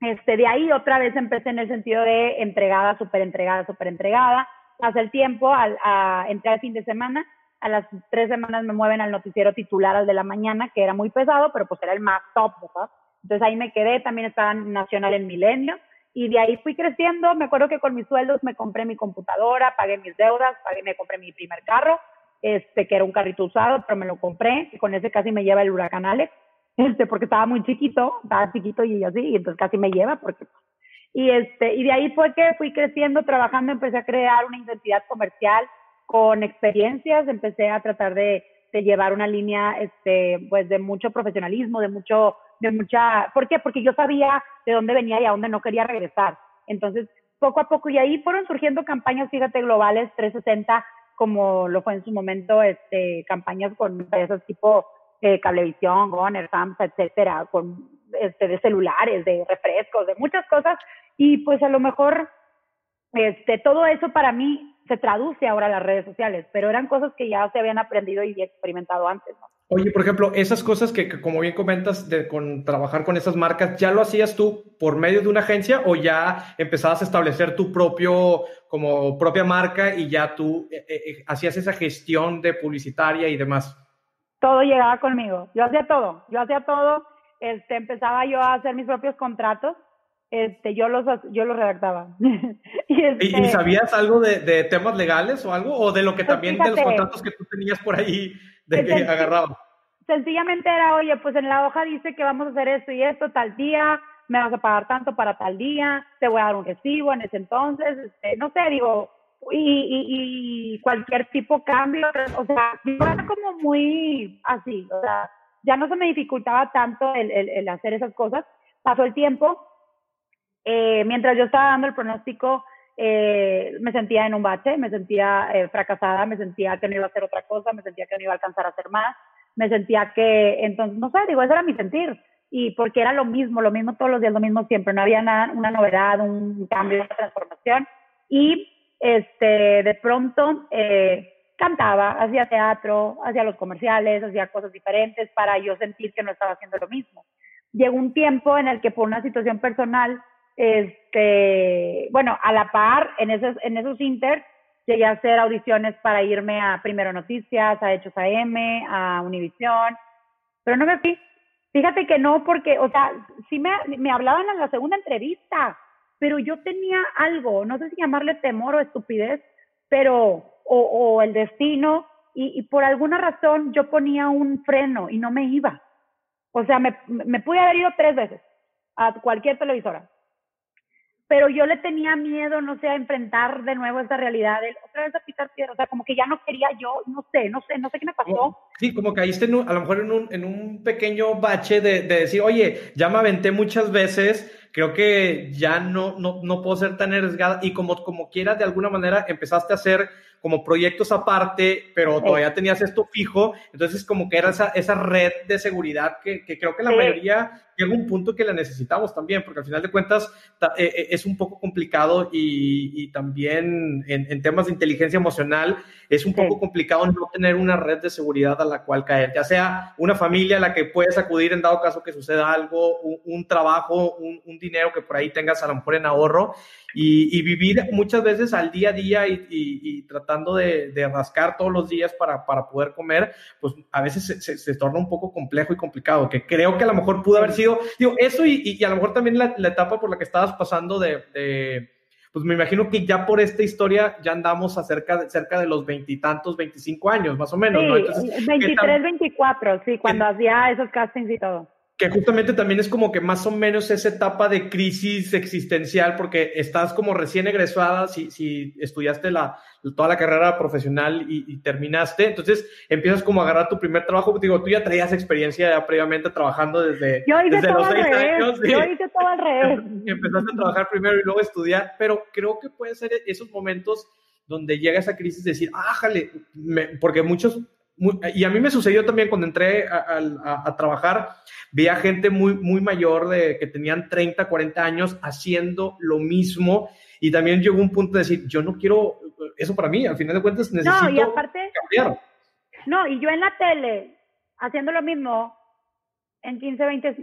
este, de ahí otra vez empecé en el sentido de entregada, súper entregada, súper entregada. Pasa el tiempo, al, a, entré al fin de semana, a las tres semanas me mueven al noticiero titular, al de la mañana, que era muy pesado, pero pues era el más top, ¿verdad? Entonces ahí me quedé, también estaba nacional en Milenio, y de ahí fui creciendo. Me acuerdo que con mis sueldos me compré mi computadora, pagué mis deudas, pagué, me compré mi primer carro, este, que era un carrito usado, pero me lo compré, y con ese casi me lleva el huracán Alex, este, porque estaba muy chiquito, estaba chiquito y así, y entonces casi me lleva, porque y este, y de ahí fue que fui creciendo, trabajando, empecé a crear una identidad comercial con experiencias, empecé a tratar de, de llevar una línea, este, pues de mucho profesionalismo, de mucho, de mucha, ¿por qué? Porque yo sabía de dónde venía y a dónde no quería regresar. Entonces, poco a poco, y ahí fueron surgiendo campañas, fíjate, globales 360, como lo fue en su momento, este, campañas con empresas tipo eh, Cablevisión, Goner, Samsa, etcétera, con este, de celulares, de refrescos, de muchas cosas. Y pues a lo mejor este, todo eso para mí se traduce ahora a las redes sociales, pero eran cosas que ya se habían aprendido y experimentado antes. ¿no? Oye, por ejemplo, esas cosas que, como bien comentas, de con, trabajar con esas marcas, ¿ya lo hacías tú por medio de una agencia o ya empezabas a establecer tu propio, como propia marca y ya tú eh, eh, hacías esa gestión de publicitaria y demás? Todo llegaba conmigo, yo hacía todo, yo hacía todo este, empezaba yo a hacer mis propios contratos, este, yo los, yo los redactaba. y, este, sabías algo de, de, temas legales o algo? ¿O de lo que pues también de los contratos que tú tenías por ahí de que agarraba? Sencillamente era, oye, pues en la hoja dice que vamos a hacer esto y esto tal día, me vas a pagar tanto para tal día, te voy a dar un recibo en ese entonces, este, no sé, digo, y, y, y cualquier tipo de cambio, o sea, era como muy así, o sea, ya no se me dificultaba tanto el, el, hacer esas cosas. Pasó el tiempo, eh, mientras yo estaba dando el pronóstico, eh, me sentía en un bache, me sentía eh, fracasada, me sentía que no iba a hacer otra cosa, me sentía que no iba a alcanzar a hacer más, me sentía que, entonces, no sé, digo, ese era mi sentir. Y porque era lo mismo, lo mismo todos los días, lo mismo siempre, no había nada, una novedad, un cambio, una transformación. Y este, de pronto, eh, cantaba, hacía teatro, hacía los comerciales, hacía cosas diferentes para yo sentir que no estaba haciendo lo mismo. Llegó un tiempo en el que por una situación personal, este, bueno, a la par, en esos, en esos inter, llegué a hacer audiciones para irme a Primero Noticias, a Hechos AM, a Univisión, pero no me fui. Fíjate que no, porque, o sea, sí me, me hablaban en la segunda entrevista, pero yo tenía algo, no sé si llamarle temor o estupidez, pero o, el destino, y, por alguna razón yo ponía un freno y no me iba. O sea, me, me pude haber ido tres veces a cualquier televisora. Pero yo le tenía miedo, no sé, a enfrentar de nuevo esa realidad, otra vez a picar piedra. O sea, como que ya no quería yo, no sé, no sé, no sé qué me pasó. Sí, como caíste a lo mejor en un, en un pequeño bache de, de, decir, oye, ya me aventé muchas veces, creo que ya no, no, no puedo ser tan arriesgada. Y como, como quieras, de alguna manera empezaste a hacer como proyectos aparte, pero todavía tenías esto fijo, entonces como que era esa, esa red de seguridad que, que creo que la mayoría llega un punto que la necesitamos también, porque al final de cuentas eh, eh, es un poco complicado y, y también en, en, temas de inteligencia emocional es un poco complicado no tener una red de seguridad a la cual caer, ya sea una familia a la que puedes acudir en dado caso que suceda algo, un, un trabajo, un, un, dinero que por ahí tengas a lo mejor en ahorro y, y vivir muchas veces al día a día y, y tratando de, de, rascar todos los días para, para poder comer, pues a veces se, se, se torna un poco complejo y complicado, que creo que a lo mejor pudo haber sido digo, eso y, a lo mejor también la, la, etapa por la que estabas pasando de, de, pues me imagino que ya por esta historia ya andamos a cerca de, cerca de los veintitantos, veinticinco años, más o menos, sí, ¿no? Entonces, 23, 24, sí, cuando hacía esos castings y todo que justamente también es como que más o menos esa etapa de crisis existencial, porque estás como recién egresada, si, si estudiaste la, toda la carrera profesional y, y, terminaste, entonces empiezas como a agarrar tu primer trabajo, digo, tú ya traías experiencia ya previamente trabajando desde, yo hice desde todo los al seis revés. años. Yo hice todo al revés. Empezaste a trabajar primero y luego estudiar, pero creo que puede ser esos momentos donde llega esa crisis de decir, ah, jale, me, porque muchos y a mí me sucedió también cuando entré a, a, a, trabajar, vi a gente muy, muy mayor de que tenían 30, 40 años haciendo lo mismo y también llegó un punto de decir, yo no quiero eso para mí, al final de cuentas necesito no, y aparte, cambiar. No, y yo en la tele, haciendo lo mismo, en 15, 20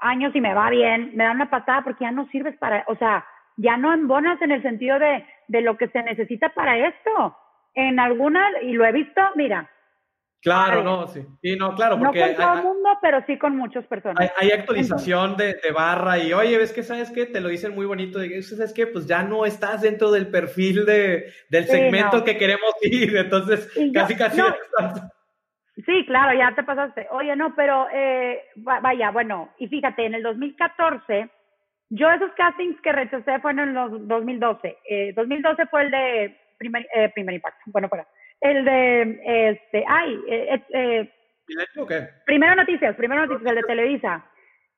años y me va bien, me dan una patada porque ya no sirves para, o sea, ya no embonas en el sentido de, de lo que se necesita para esto. En algunas, y lo he visto, mira, Claro, no, sí. Sí, no, claro, porque... No con todo el mundo, pero sí con muchas personas. Hay, actualización de, barra y, oye, ¿ves que sabes qué? Te lo dicen muy bonito. ¿Sabes qué? Pues ya no estás dentro del perfil de, del segmento que queremos ir. Entonces, casi, casi... Sí, claro, ya te pasaste. Oye, no, pero eh, vaya, bueno, y fíjate, en el 2014, yo esos castings que rechacé fueron en el 2012. Eh, 2012 fue el de primer, eh, primer impacto. Bueno, para el de, este, ay, eh, eh, qué? Primero Noticias, Primero Noticias, el de Televisa.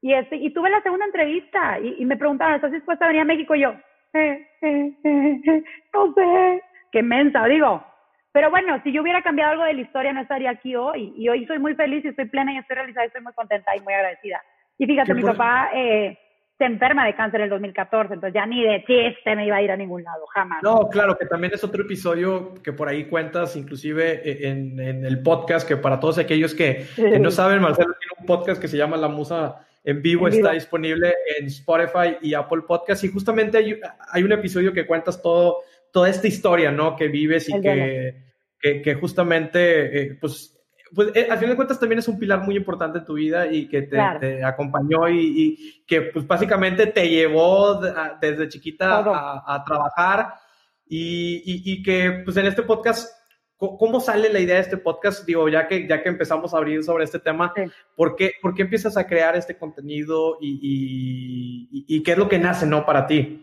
Y, este, y tuve la segunda entrevista y, y me preguntaron, ¿estás dispuesta a venir a México? Y yo, eh, eh, eh, no sé, qué mensa, digo. Pero bueno, si yo hubiera cambiado algo de la historia, no estaría aquí hoy. Y hoy soy muy feliz y estoy plena y estoy realizada y estoy muy contenta y muy agradecida. Y fíjate, mi papá eh, se enferma de cáncer en el 2014, entonces ya ni de chiste me iba a ir a ningún lado, jamás. No, claro, que también es otro episodio que por ahí cuentas, inclusive e, en, en el podcast, que para todos aquellos que, no saben, Marcelo tiene un podcast que se llama La Musa en vivo, está disponible en Spotify y Apple Podcast, y justamente hay, hay, un episodio que cuentas todo, toda esta historia, ¿no? Que vives y que, que, que, justamente, eh, pues pues eh, al final de cuentas también es un pilar muy importante en tu vida y que te, acompañó y, que pues básicamente te llevó desde chiquita a, trabajar. Y, y, que pues en este podcast, ¿cómo sale la idea de este podcast? Digo, ya que, ya que empezamos a abrir sobre este tema, ¿por, qué, ¿por qué empiezas a crear este contenido y, qué es lo que nace, no, para ti?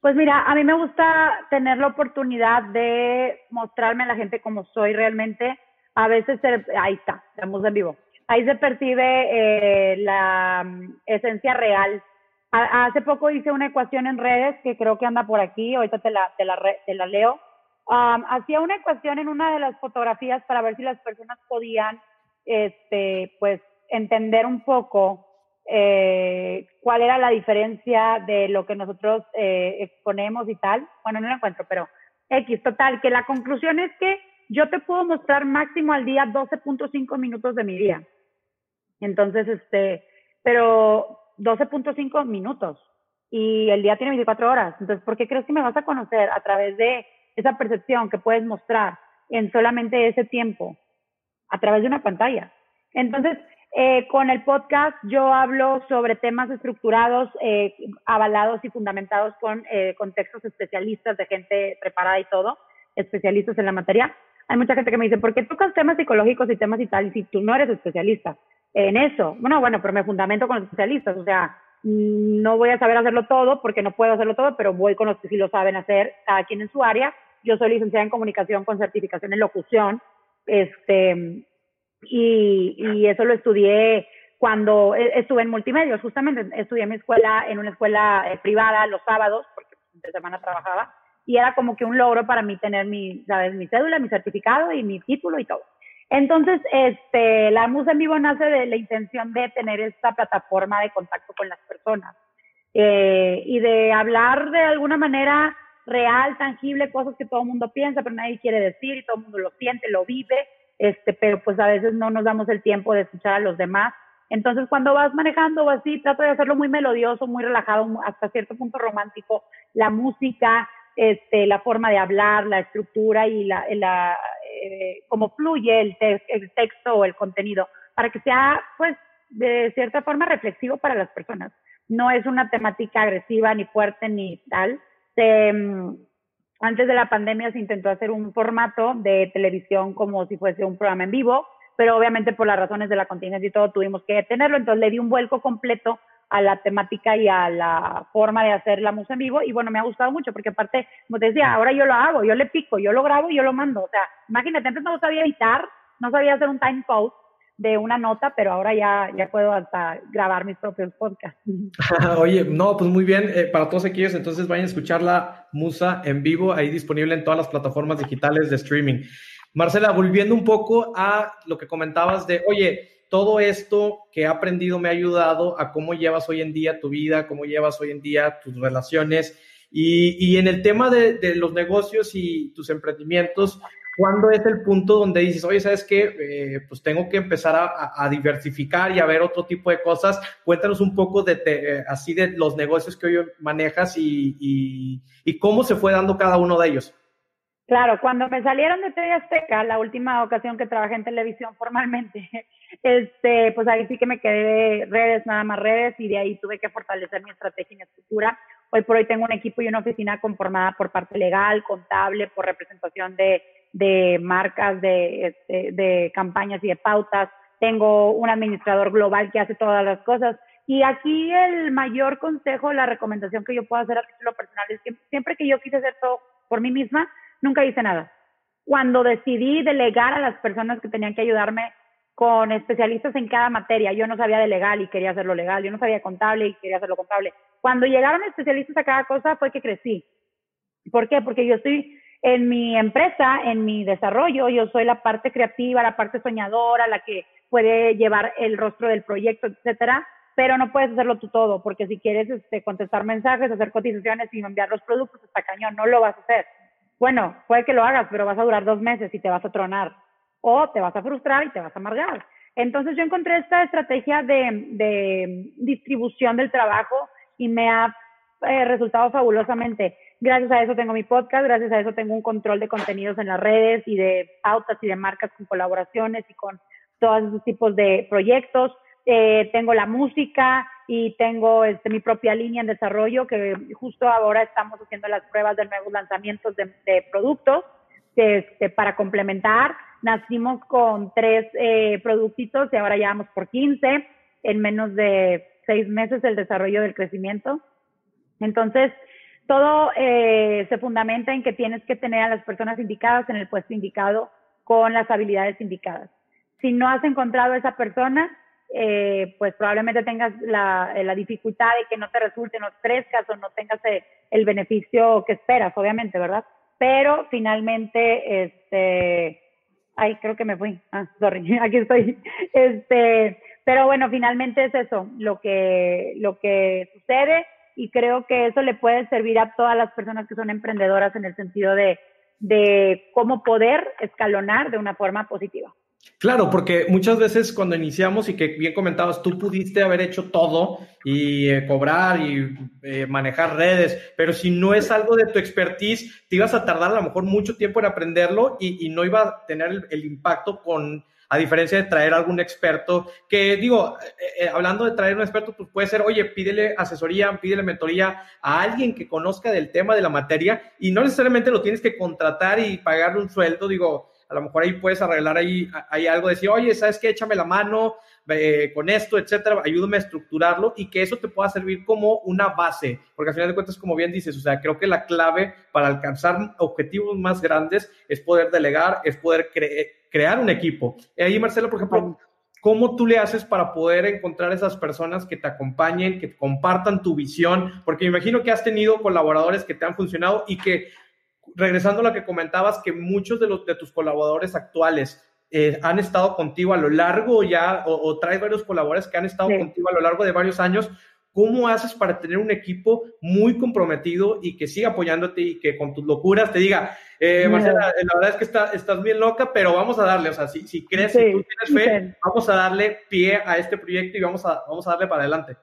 Pues mira, a mí me gusta tener la oportunidad de mostrarme a la gente como soy realmente a veces, ahí está, estamos en vivo. Ahí se percibe eh, la mm, esencia real. hace poco hice una ecuación en redes que creo que anda por aquí, ahorita te la, te la, te la leo. hacía una ecuación en una de las fotografías para ver si las personas podían, este, pues, entender un poco eh, cuál era la diferencia de lo que nosotros eh, exponemos y tal. Bueno, no lo encuentro, pero X, total, que la conclusión es que yo te puedo mostrar máximo al día 12.5 minutos de mi día. Entonces, este, pero 12.5 minutos y el día tiene 24 horas. Entonces, ¿por qué crees que me vas a conocer a través de esa percepción que puedes mostrar en solamente ese tiempo, a través de una pantalla? Entonces, eh, con el podcast yo hablo sobre temas estructurados, eh, avalados y fundamentados con eh, contextos especialistas de gente preparada y todo, especialistas en la materia hay mucha gente que me dice, ¿por qué tocas temas psicológicos y temas y tal si tú no eres especialista en eso? Bueno, bueno, pero me fundamento con los especialistas, o sea, no voy a saber hacerlo todo porque no puedo hacerlo todo, pero voy con los que sí lo saben hacer, cada quien en su área. Yo soy licenciada en comunicación con certificación en locución, este, y, eso lo estudié cuando e, estuve en multimedia, justamente estudié en mi escuela, en una escuela eh, privada los sábados, porque de semana trabajaba, y era como que un logro para mí tener mi, ¿sabes? mi cédula, mi certificado y mi título y todo. Entonces, este, la Musa en Vivo nace de la intención de tener esta plataforma de contacto con las personas eh, y de hablar de alguna manera real, tangible, cosas que todo el mundo piensa, pero nadie quiere decir y todo el mundo lo siente, lo vive, este, pero pues a veces no nos damos el tiempo de escuchar a los demás. Entonces, cuando vas manejando o así, trato de hacerlo muy melodioso, muy relajado, hasta cierto punto romántico. La música, este, la forma de hablar, la estructura y la, la eh, cómo fluye el, el texto o el contenido, para que sea, pues, de cierta forma reflexivo para las personas. No es una temática agresiva, ni fuerte, ni tal. Mm, antes de la pandemia se intentó hacer un formato de televisión como si fuese un programa en vivo, pero obviamente por las razones de la contingencia y todo tuvimos que detenerlo, entonces le di un vuelco completo a la temática y a la forma de hacer la música en vivo y bueno, me ha gustado mucho porque aparte, como te decía, ahora yo lo hago, yo le pico, yo lo grabo y yo lo mando, o sea, imagínate, antes no sabía editar, no sabía hacer un time code de una nota, pero ahora ya, ya puedo hasta grabar mis propios podcasts. Oye, no, pues muy bien, eh, para todos aquellos, entonces vayan a escuchar la Musa en vivo, ahí disponible en todas las plataformas digitales de streaming. Marcela, volviendo un poco a lo que comentabas de, oye, todo esto que he aprendido me ha ayudado a cómo llevas hoy en día tu vida, cómo llevas hoy en día tus relaciones. Y, en el tema de, los negocios y tus emprendimientos, ¿Cuándo es el punto donde dices, oye, ¿sabes qué? Eh, pues tengo que empezar a, diversificar y a ver otro tipo de cosas. Cuéntanos un poco de, eh, así de los negocios que hoy manejas y, cómo se fue dando cada uno de ellos. Claro, cuando me salieron de TV Azteca, la última ocasión que trabajé en televisión formalmente, este, pues ahí sí que me quedé redes, nada más redes, y de ahí tuve que fortalecer mi estrategia y mi estructura. Hoy por hoy tengo un equipo y una oficina conformada por parte legal, contable, por representación de de marcas, de, este, de campañas y de pautas. Tengo un administrador global que hace todas las cosas. Y aquí el mayor consejo, la recomendación que yo puedo hacer a título personal es que siempre que yo quise hacer todo por mí misma, nunca hice nada. Cuando decidí delegar a las personas que tenían que ayudarme con especialistas en cada materia, yo no sabía de legal y quería hacerlo legal, yo no sabía contable y quería hacerlo contable. Cuando llegaron especialistas a cada cosa fue que crecí. ¿Por qué? Porque yo estoy en mi empresa, en mi desarrollo, yo soy la parte creativa, la parte soñadora, la que puede llevar el rostro del proyecto, etcétera, pero no puedes hacerlo tú todo, porque si quieres este, contestar mensajes, hacer cotizaciones y enviar los productos, está cañón, no lo vas a hacer. Bueno, puede que lo hagas, pero vas a durar dos meses y te vas a tronar, o te vas a frustrar y te vas a amargar. Entonces yo encontré esta estrategia de, distribución del trabajo y me ha eh, resultado fabulosamente. Gracias a eso tengo mi podcast, gracias a eso tengo un control de contenidos en las redes y de pautas y de marcas con colaboraciones y con todos esos tipos de proyectos. Eh, tengo la música y tengo este, mi propia línea en desarrollo que justo ahora estamos haciendo las pruebas de nuevos lanzamientos de, productos este, para complementar. Nacimos con tres eh, productitos y ahora ya vamos por 15 en menos de seis meses el desarrollo del crecimiento. Entonces, todo eh, se fundamenta en que tienes que tener a las personas indicadas en el puesto indicado con las habilidades indicadas. Si no has encontrado a esa persona, eh, pues probablemente tengas la, la, dificultad de que no te resulte, no crezcas o no tengas eh, el beneficio que esperas, obviamente, ¿verdad? Pero finalmente, este, ay, creo que me fui. Ah, sorry, aquí estoy. Este, pero bueno, finalmente es eso, lo que, lo que sucede y creo que eso le puede servir a todas las personas que son emprendedoras en el sentido de, de cómo poder escalonar de una forma positiva. Claro, porque muchas veces cuando iniciamos y que bien comentabas, tú pudiste haber hecho todo y eh, cobrar y eh, manejar redes, pero si no es algo de tu expertise, te ibas a tardar a lo mejor mucho tiempo en aprenderlo y, no iba a tener el impacto con a diferencia de traer algún experto, que digo, eh, hablando de traer un experto, pues puede ser, oye, pídele asesoría, pídele mentoría a alguien que conozca del tema de la materia y no necesariamente lo tienes que contratar y pagarle un sueldo, digo, a lo mejor ahí puedes arreglar ahí, hay algo, decir, oye, ¿sabes qué? Échame la mano eh, con esto, etcétera, ayúdame a estructurarlo y que eso te pueda servir como una base, porque al final de cuentas, como bien dices, o sea, creo que la clave para alcanzar objetivos más grandes es poder delegar, es poder crear un equipo. Y ahí, Marcelo, por ejemplo, ¿Cómo tú le haces para poder encontrar esas personas que te acompañen, que compartan tu visión? Porque me imagino que has tenido colaboradores que te han funcionado y que, regresando a lo que comentabas, que muchos de, los, de tus colaboradores actuales eh, han estado contigo a lo largo ya, o, o traes varios colaboradores que han estado contigo a lo largo de varios años. ¿Cómo haces para tener un equipo muy comprometido y que siga apoyándote y que con tus locuras te diga, eh, Marcela, la verdad es que está, estás bien loca, pero vamos a darle, o sea, si, si crees, que tú tienes fe, vamos a darle pie a este proyecto y vamos a, vamos a darle para adelante?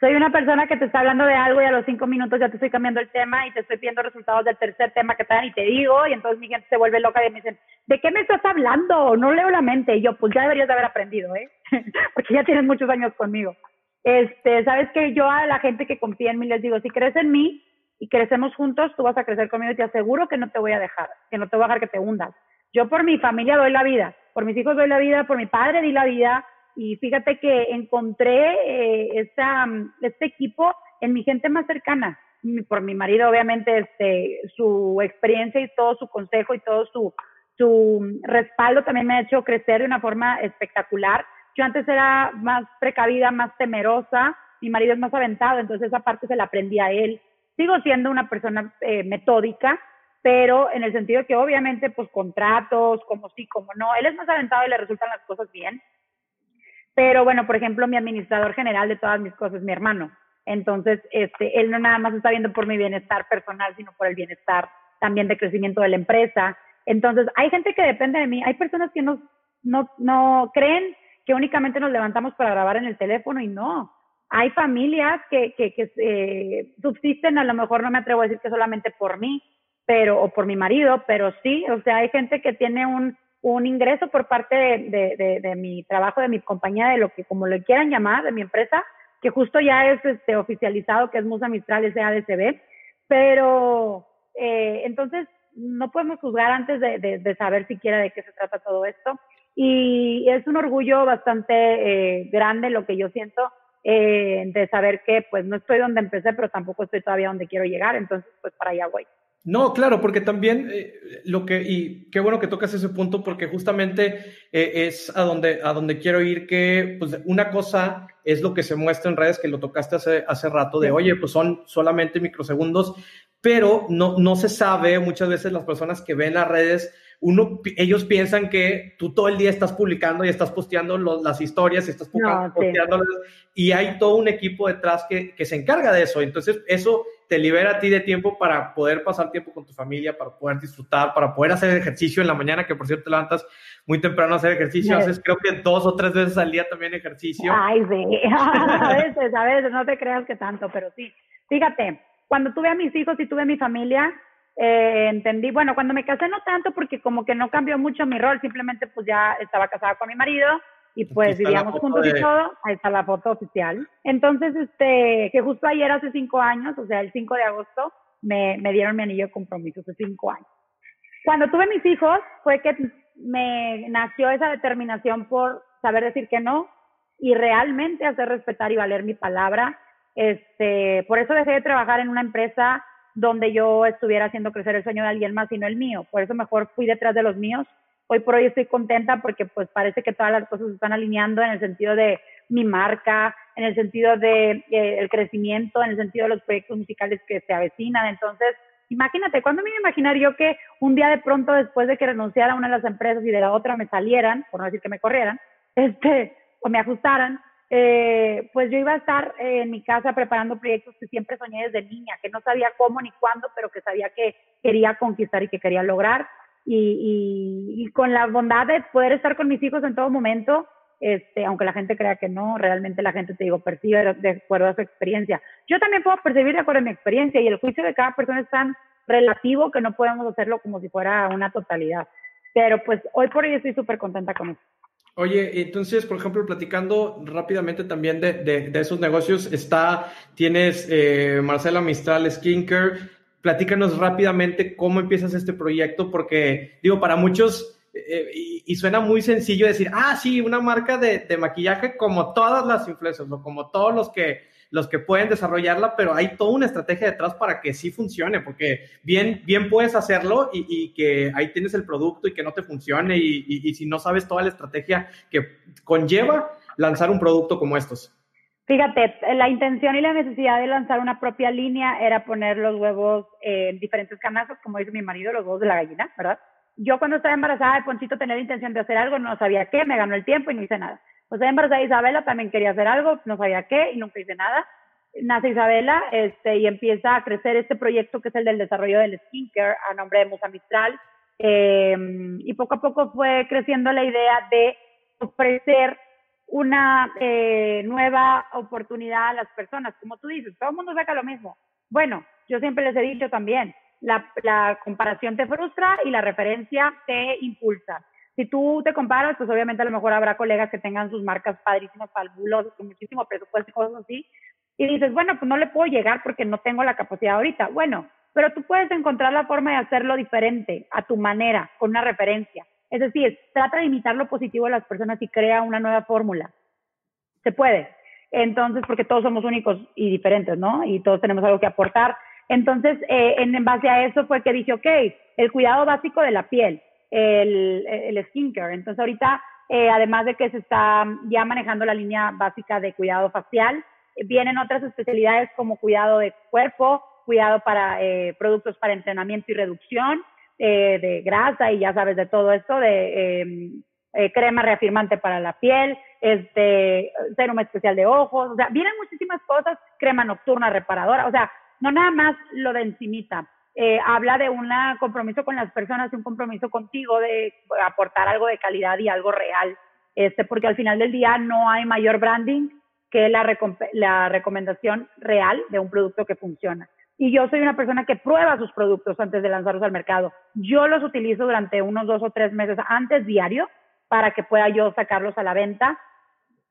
Soy una persona que te está hablando de algo y a los cinco minutos ya te estoy cambiando el tema y te estoy pidiendo resultados del tercer tema que te dan y te digo y entonces mi gente se vuelve loca y me dicen, ¿de qué me estás hablando? No leo la mente. Y yo, pues ya deberías de haber aprendido, ¿eh? Porque ya tienes muchos años conmigo. Este, sabes que yo a la gente que confía en mí les digo, si crees en mí y crecemos juntos, tú vas a crecer conmigo y te aseguro que no te voy a dejar, que no te voy a dejar que te hundas. Yo por mi familia doy la vida, por mis hijos doy la vida, por mi padre di la vida, y fíjate que encontré eh, esta, este equipo en mi gente más cercana. Por mi marido, obviamente, este, su experiencia y todo su consejo y todo su, su respaldo también me ha hecho crecer de una forma espectacular. Yo antes era más precavida, más temerosa, mi marido es más aventado, entonces esa parte se la aprendí a él. Sigo siendo una persona eh, metódica, pero en el sentido que obviamente pues contratos, como sí, como no, él es más aventado y le resultan las cosas bien, pero bueno, por ejemplo, mi administrador general de todas mis cosas es mi hermano. Entonces, este, él no nada más está viendo por mi bienestar personal, sino por el bienestar también de crecimiento de la empresa. Entonces, hay gente que depende de mí, hay personas que no, no, no creen que únicamente nos levantamos para grabar en el teléfono y no. Hay familias que, que, que eh, subsisten, a lo mejor no me atrevo a decir que solamente por mí, pero, o por mi marido, pero sí, o sea, hay gente que tiene un, un ingreso por parte de, de, mi trabajo, de mi compañía, de lo que como lo quieran llamar, de mi empresa, que justo ya es este, oficializado, que es Musa Mistral SADCB, pero eh, entonces no podemos juzgar antes de, de, saber siquiera de qué se trata todo esto. Y es un orgullo bastante eh, grande lo que yo siento eh, de saber que pues no estoy donde empecé, pero tampoco estoy todavía donde quiero llegar, entonces pues para allá voy. No, claro, porque también eh, lo que, y qué bueno que tocas ese punto, porque justamente eh, es a donde, a donde quiero ir, que pues una cosa es lo que se muestra en redes, que lo tocaste hace, hace rato, de oye, pues son solamente microsegundos, pero no, no se sabe, muchas veces las personas que ven las redes, uno, ellos piensan que tú todo el día estás publicando y estás posteando las historias y estás posteando, y hay todo un equipo detrás que, que se encarga de eso. Entonces, eso te libera a ti de tiempo para poder pasar tiempo con tu familia, para poder disfrutar, para poder hacer ejercicio en la mañana, que por cierto te levantas muy temprano a hacer ejercicio, haces creo que dos o tres veces al día también ejercicio. Ay, sí, a veces, a veces, no te creas que tanto, pero sí. Fíjate, cuando tuve a mis hijos y tuve a mi familia, eh, entendí, bueno, cuando me casé no tanto porque como que no cambió mucho mi rol, simplemente pues ya estaba casada con mi marido, y pues vivíamos juntos y todo, ahí está la foto oficial. Entonces, este, que justo ayer hace cinco años, o sea, el 5 de agosto, me, me dieron mi anillo de compromiso hace cinco años. Cuando tuve mis hijos, fue que me nació esa determinación por saber decir que no y realmente hacer respetar y valer mi palabra. Este, por eso dejé de trabajar en una empresa donde yo estuviera haciendo crecer el sueño de alguien más y no el mío. Por eso mejor fui detrás de los míos hoy por hoy estoy contenta porque pues parece que todas las cosas se están alineando en el sentido de mi marca, en el sentido de eh, el crecimiento, en el sentido de los proyectos musicales que se avecinan. Entonces, imagínate, ¿cuándo me iba a imaginar yo que un día de pronto después de que renunciara a una de las empresas y de la otra me salieran, por no decir que me corrieran, este, o me ajustaran, eh, pues yo iba a estar en mi casa preparando proyectos que siempre soñé desde niña, que no sabía cómo ni cuándo, pero que sabía que quería conquistar y que quería lograr y, y, con la bondad de poder estar con mis hijos en todo momento, este, aunque la gente crea que no, realmente la gente, te digo, percibe de acuerdo a su experiencia. Yo también puedo percibir de acuerdo a mi experiencia y el juicio de cada persona es tan relativo que no podemos hacerlo como si fuera una totalidad. Pero pues hoy por hoy estoy súper contenta con eso. Oye, entonces, por ejemplo, platicando rápidamente también de, de, de esos negocios, está, tienes eh, Marcela Mistral Skincare, platícanos rápidamente cómo empiezas este proyecto, porque digo, para muchos, eh, y, suena muy sencillo decir, ah, sí, una marca de, maquillaje como todas las influencers o como todos los que, los que pueden desarrollarla, pero hay toda una estrategia detrás para que sí funcione, porque bien, bien puedes hacerlo y, que ahí tienes el producto y que no te funcione y, y si no sabes toda la estrategia que conlleva lanzar un producto como estos. Fíjate, la intención y la necesidad de lanzar una propia línea era poner los huevos en diferentes canastas, como dice mi marido, los huevos de la gallina, ¿verdad? Yo cuando estaba embarazada de Ponchito tenía la intención de hacer algo, no sabía qué, me ganó el tiempo y no hice nada. Pues estaba embarazada de Isabela, también quería hacer algo, no sabía qué y nunca hice nada. Nace Isabela este, y empieza a crecer este proyecto que es el del desarrollo del skincare a nombre de Musa Mistral. Eh, y poco a poco fue creciendo la idea de ofrecer una eh, nueva oportunidad a las personas. Como tú dices, todo el mundo saca lo mismo. Bueno, yo siempre les he dicho también, la, la comparación te frustra y la referencia te impulsa. Si tú te comparas, pues obviamente a lo mejor habrá colegas que tengan sus marcas padrísimas, fabulosas, con muchísimo presupuesto y cosas así. Y dices, bueno, pues no le puedo llegar porque no tengo la capacidad ahorita. Bueno, pero tú puedes encontrar la forma de hacerlo diferente, a tu manera, con una referencia. Es decir, trata de imitar lo positivo de las personas y crea una nueva fórmula. Se puede. Entonces, porque todos somos únicos y diferentes, ¿no? Y todos tenemos algo que aportar. Entonces, eh, en, base a eso fue que dije, ok, el cuidado básico de la piel, el, skincare. Entonces, ahorita, eh, además de que se está ya manejando la línea básica de cuidado facial, vienen otras especialidades como cuidado de cuerpo, cuidado para eh, productos para entrenamiento y reducción, eh, de grasa y ya sabes de todo esto, de em, eh, crema reafirmante para la piel, este, serum especial de ojos, o sea, vienen muchísimas cosas, crema nocturna reparadora, o sea, no nada más lo de encimita. eh, habla de un compromiso con las personas, un compromiso contigo de aportar algo de calidad y algo real, este, porque al final del día no hay mayor branding que la, la recomendación real de un producto que funciona. Y yo soy una persona que prueba sus productos antes de lanzarlos al mercado. Yo los utilizo durante unos dos o tres meses antes diario para que pueda yo sacarlos a la venta.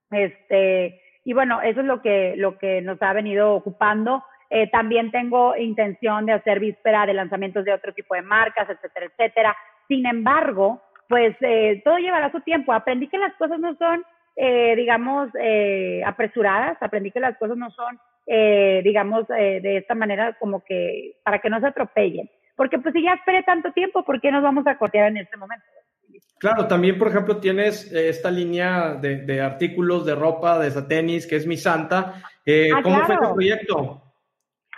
Este, y bueno, eso es lo que, lo que nos ha venido ocupando. Eh, también tengo intención de hacer víspera de lanzamientos de otro tipo de marcas, etcétera, etcétera. Sin embargo, pues eh, todo llevará su tiempo. Aprendí que las cosas no son, eh, digamos, eh, apresuradas. Aprendí que las cosas no son, eh, digamos, eh, de esta manera como que para que no se atropellen. Porque pues si ya esperé tanto tiempo, ¿por qué nos vamos a cortear en este momento? Claro, también, por ejemplo, tienes eh, esta línea de, de, artículos de ropa, de tenis, que es Mi Santa. Eh, ah, ¿Cómo claro. fue tu proyecto?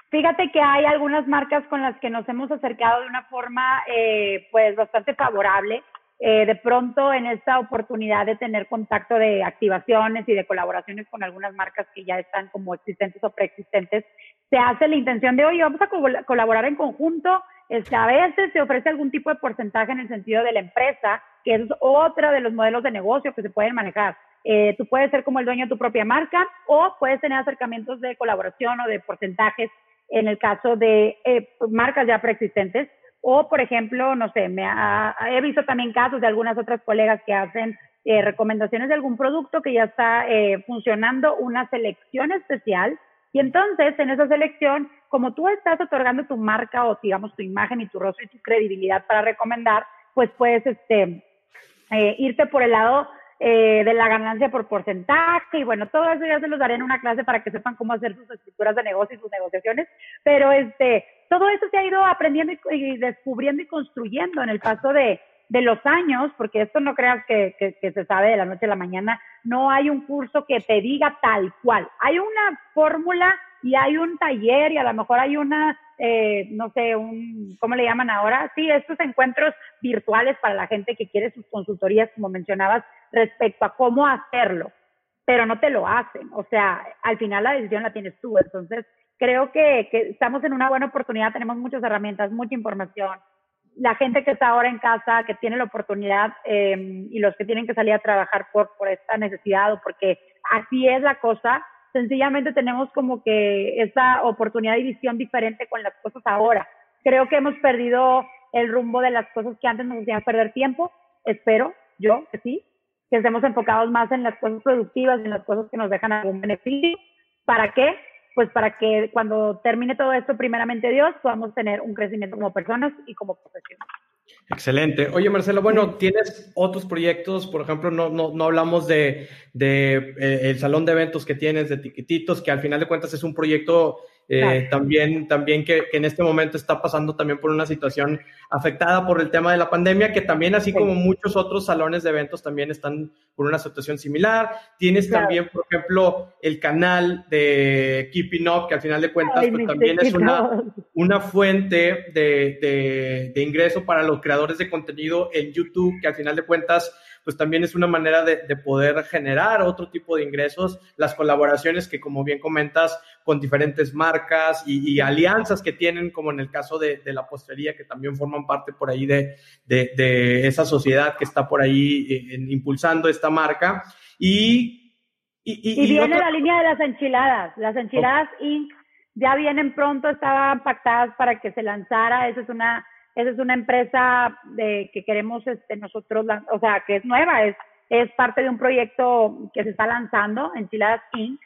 Fíjate que hay algunas marcas con las que nos hemos acercado de una forma, eh, pues, bastante favorable. Eh, de pronto, en esta oportunidad de tener contacto de activaciones y de colaboraciones con algunas marcas que ya están como existentes o preexistentes, se hace la intención de, oye, vamos a co colaborar en conjunto. Este, a veces se ofrece algún tipo de porcentaje en el sentido de la empresa, que es otro de los modelos de negocio que se pueden manejar. Eh, tú puedes ser como el dueño de tu propia marca o puedes tener acercamientos de colaboración o de porcentajes en el caso de eh, marcas ya preexistentes. O, por ejemplo, no sé, me ha, he visto también casos de algunas otras colegas que hacen eh, recomendaciones de algún producto que ya está eh, funcionando, una selección especial. Y entonces, en esa selección, como tú estás otorgando tu marca o, digamos, tu imagen y tu rostro y tu credibilidad para recomendar, pues puedes este, eh, irte por el lado eh, de la ganancia por porcentaje y bueno, todo eso ya se los daré en una clase para que sepan cómo hacer sus estructuras de negocio y sus negociaciones, pero este, todo eso se ha ido aprendiendo y, descubriendo y construyendo en el paso de, los años, porque esto no creas que, que, que, se sabe de la noche a la mañana, no hay un curso que te diga tal cual, hay una fórmula y hay un taller y a lo mejor hay una, eh, no sé, un, ¿cómo le llaman ahora? Sí, estos encuentros virtuales para la gente que quiere sus consultorías, como mencionabas, respecto a cómo hacerlo, pero no te lo hacen. O sea, al final la decisión la tienes tú. Entonces, creo que, que estamos en una buena oportunidad, tenemos muchas herramientas, mucha información. La gente que está ahora en casa, que tiene la oportunidad eh, y los que tienen que salir a trabajar por, esta necesidad o porque así es la cosa, sencillamente tenemos como que esa oportunidad y visión diferente con las cosas ahora. Creo que hemos perdido el rumbo de las cosas que antes nos hacían perder tiempo. Espero, yo, que sí, que estemos enfocados más en las cosas productivas, en las cosas que nos dejan algún beneficio. ¿Para qué? Pues para que cuando termine todo esto, primeramente Dios, podamos tener un crecimiento como personas y como profesionales. Excelente. Oye, Marcelo, bueno, tienes otros proyectos, por ejemplo, no, no, no hablamos de, de eh, el salón de eventos que tienes, de Tiquititos, que al final de cuentas es un proyecto eh, también, también que, que, en este momento está pasando también por una situación afectada por el tema de la pandemia, que también, así como muchos otros salones de eventos, también están por una situación similar. Tienes claro. también, por ejemplo, el canal de Keeping Up, que al final de cuentas Ay, pues, también es una, una fuente de, de, de ingreso para los creadores de contenido en YouTube, que al final de cuentas pues también es una manera de, de, poder generar otro tipo de ingresos, las colaboraciones que como bien comentas con diferentes marcas y, y alianzas que tienen, como en el caso de, de, la postería, que también forman parte por ahí de, de esa sociedad que está por ahí eh, impulsando esta marca. Y, y, y viene otra... la línea de las enchiladas, las enchiladas okay. Inc. ya vienen pronto, estaban pactadas para que se lanzara, esa es una esa es una empresa de, que queremos este, nosotros, o sea, que es nueva, es, es parte de un proyecto que se está lanzando, Enchiladas Inc.,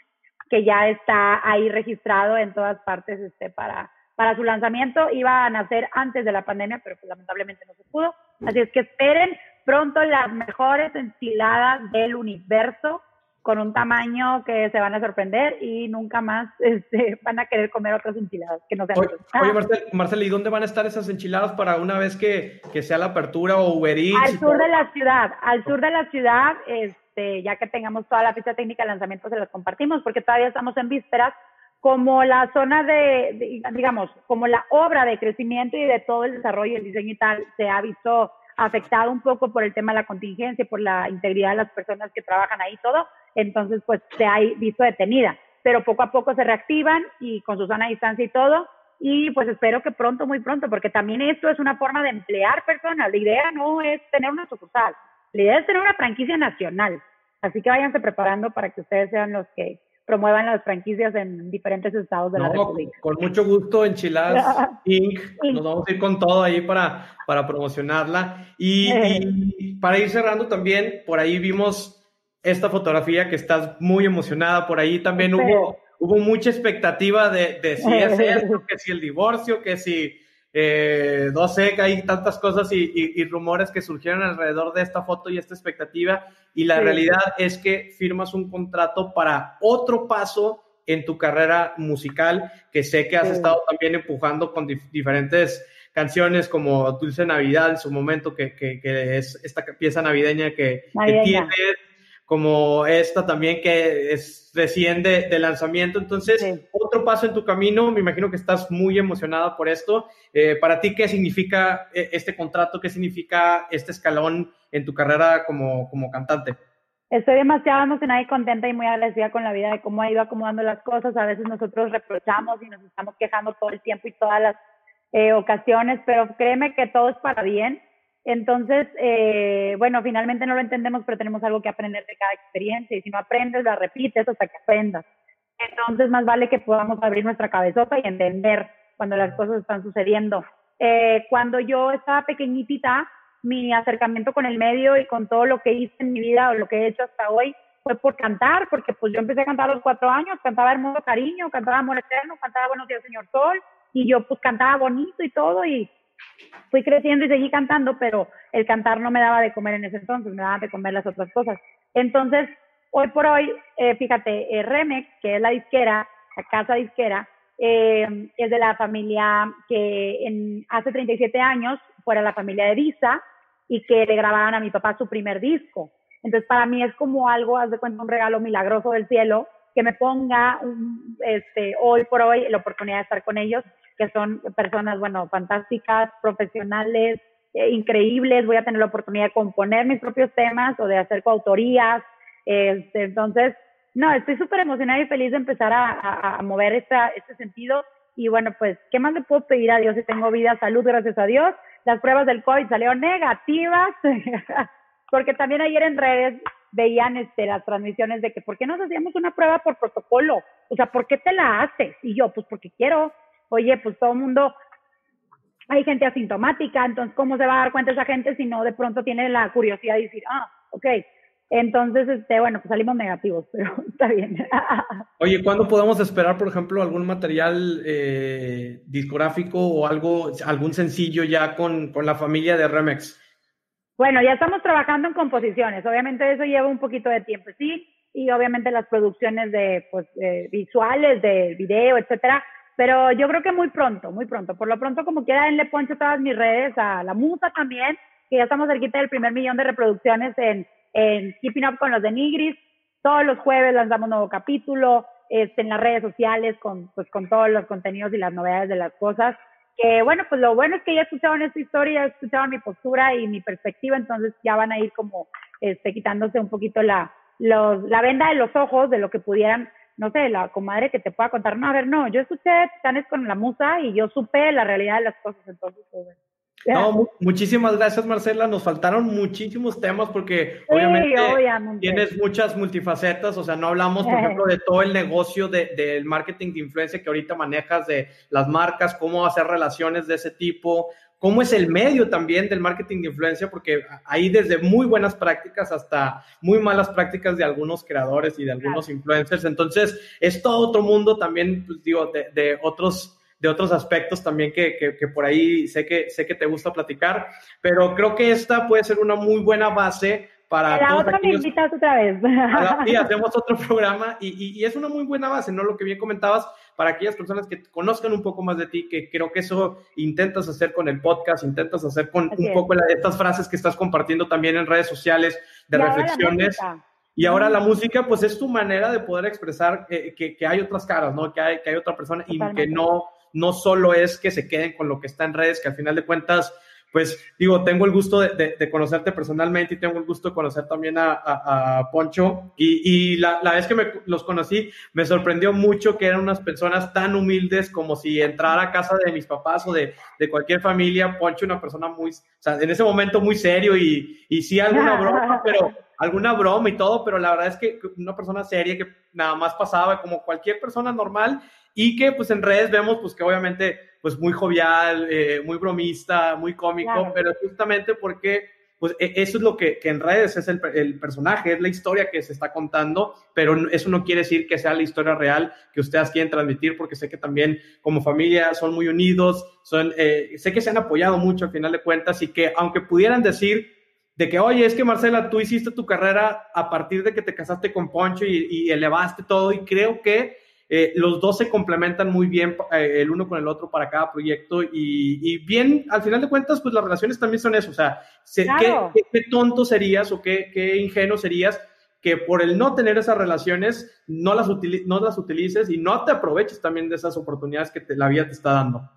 que ya está ahí registrado en todas partes este, para, para su lanzamiento. Iba a nacer antes de la pandemia, pero pues, lamentablemente no se pudo. Así es que esperen pronto las mejores enchiladas del universo con un tamaño que se van a sorprender y nunca más este, van a querer comer otras enchiladas que no sean Oye, oye Marcel, Marcel, ¿y dónde van a estar esas enchiladas para una vez que, que sea la apertura o Uber Eats? Al sur de la ciudad, al sur de la ciudad, este, ya que tengamos toda la ficha técnica de lanzamiento se las compartimos porque todavía estamos en vísperas, como la zona de, de, digamos, como la obra de crecimiento y de todo el desarrollo, el diseño y tal, se ha visto afectado un poco por el tema de la contingencia, por la integridad de las personas que trabajan ahí, todo, entonces pues se ha visto detenida, pero poco a poco se reactivan y con su sana distancia y todo, y pues espero que pronto, muy pronto, porque también esto es una forma de emplear personas. La idea no es tener una sucursal, la idea es tener una franquicia nacional. Así que váyanse preparando para que ustedes sean los que promuevan las franquicias en diferentes estados de la República. Con mucho gusto, Enchiladas Inc. Nos vamos a ir con todo ahí para, para promocionarla. Y, para ir cerrando también, por ahí vimos esta fotografía que estás muy emocionada. Por ahí también hubo, hubo mucha expectativa de, de si es esto, que si el divorcio, que si eh, no sé, que hay tantas cosas y, rumores que surgieron alrededor de esta foto y esta expectativa. Y la realidad es que firmas un contrato para otro paso en tu carrera musical, que sé que has estado también empujando con diferentes canciones como Dulce Navidad en su momento, que, es esta pieza navideña que, que tienes como esta también que es recién de, lanzamiento. Entonces, otro paso en tu camino, me imagino que estás muy emocionada por esto. Eh, para ti, ¿qué significa eh, este contrato? ¿Qué significa este escalón en tu carrera como, como cantante? Estoy demasiado emocionada y contenta y muy agradecida con la vida de cómo ha ido acomodando las cosas. A veces nosotros reprochamos y nos estamos quejando todo el tiempo y todas las eh, ocasiones, pero créeme que todo es para bien entonces, eh, bueno, finalmente no lo entendemos, pero tenemos algo que aprender de cada experiencia y si no aprendes, la repites hasta que aprendas. Entonces, más vale que podamos abrir nuestra cabezota y entender cuando las cosas están sucediendo. Eh, cuando yo estaba pequeñitita, mi acercamiento con el medio y con todo lo que hice en mi vida o lo que he hecho hasta hoy fue por cantar, porque pues yo empecé a cantar a los cuatro años, cantaba Hermoso Cariño, cantaba Amor Eterno, cantaba Buenos días Señor Sol, y yo pues cantaba bonito y todo, y fui creciendo y seguí cantando, pero el cantar no me daba de comer en ese entonces, me daba de comer las otras cosas. Entonces, hoy por hoy, eh, fíjate, eh, Remex, que es la disquera, la casa disquera, eh, es de la familia que en, hace 37 años fuera la familia de Visa y que le grababan a mi papá su primer disco. Entonces, para mí es como algo, haz de cuenta, un regalo milagroso del cielo que me ponga este, hoy por hoy la oportunidad de estar con ellos que son personas, bueno, fantásticas, profesionales, eh, increíbles. Voy a tener la oportunidad de componer mis propios temas o de hacer coautorías. Este, entonces, no, estoy súper emocionada y feliz de empezar a, mover esta, este sentido. Y bueno, pues, ¿qué más le puedo pedir a Dios si tengo vida, salud, gracias a Dios? Las pruebas del COVID salieron negativas, porque también ayer en redes veían este, las transmisiones de que, ¿por qué nos hacíamos una prueba por protocolo? O sea, ¿por qué te la haces? Y yo, pues porque quiero oye, pues todo el mundo, hay gente asintomática, entonces, ¿cómo se va a dar cuenta esa gente si no de pronto tiene la curiosidad de decir, ah, ok, entonces, este, bueno, pues salimos negativos, pero está bien. Oye, ¿cuándo podemos esperar, por ejemplo, algún material eh, discográfico o algo, algún sencillo ya con, con, la familia de Remex? Bueno, ya estamos trabajando en composiciones. Obviamente eso lleva un poquito de tiempo, sí, y obviamente las producciones de, pues, visuales, de video, etcétera, pero yo creo que muy pronto, muy pronto. Por lo pronto, como quiera, le poncho todas mis redes, a la Musa también, que ya estamos cerquita del primer millón de reproducciones en, en Keeping Up con los de Nigris. Todos los jueves lanzamos nuevo capítulo, este, en las redes sociales con, pues, con todos los contenidos y las novedades de las cosas. Que bueno, pues lo bueno es que ya escucharon esta historia, ya escucharon mi postura y mi perspectiva, entonces ya van a ir como este, quitándose un poquito la, los, la venda de los ojos de lo que pudieran no sé, la comadre que te pueda contar, no, a ver, no, yo escuché Titanes con la musa y yo supe la realidad de las cosas, entonces, pues, no, muchísimas gracias Marcela, nos faltaron muchísimos temas porque obviamente, tienes muchas multifacetas, o sea, no hablamos, por ejemplo, de todo el negocio de, del marketing de influencia que ahorita manejas, de las marcas, cómo hacer relaciones de ese tipo, cómo es el medio también del marketing de influencia, porque hay desde muy buenas prácticas hasta muy malas prácticas de algunos creadores y de algunos influencers. Entonces, es todo otro mundo también, pues, digo, de, otros de otros aspectos también que, que, por ahí sé que, sé que te gusta platicar, pero creo que esta puede ser una muy buena base para... La otra me invitas otra vez. Y hacemos otro programa y, y, es una muy buena base, ¿no? Lo que bien comentabas, para aquellas personas que conozcan un poco más de ti, que creo que eso intentas hacer con el podcast, intentas hacer con un poco de estas frases que estás compartiendo también en redes sociales de reflexiones. Y ahora la música, pues es tu manera de poder expresar que, que, hay otras caras, ¿no? Que hay, que hay otra persona y que no, no solo es que se queden con lo que está en redes, que al final de cuentas, pues digo, tengo el gusto de, conocerte personalmente y tengo el gusto de conocer también a, Poncho. Y, la, vez que me, los conocí, me sorprendió mucho que eran unas personas tan humildes como si entrara a casa de mis papás o de, cualquier familia. Poncho, una persona muy, o sea, en ese momento muy serio y, y sí alguna broma, pero alguna broma y todo, pero la verdad es que una persona seria que nada más pasaba como cualquier persona normal y que pues en redes vemos pues que obviamente pues muy jovial, eh, muy bromista, muy cómico, pero justamente porque pues e, eso es lo que, que en redes es el, el, personaje, es la historia que se está contando, pero eso no quiere decir que sea la historia real que ustedes quieren transmitir, porque sé que también como familia son muy unidos, son, eh, sé que se han apoyado mucho al final de cuentas y que aunque pudieran decir de que, oye, es que Marcela, tú hiciste tu carrera a partir de que te casaste con Poncho y, y elevaste todo y creo que eh, los dos se complementan muy bien eh, el uno con el otro para cada proyecto y, bien, al final de cuentas, pues las relaciones también son eso, o sea, ¿qué, tonto serías o qué, qué, ingenuo serías que por el no tener esas relaciones no las, no las utilices y no te aproveches también de esas oportunidades que la vida te está dando?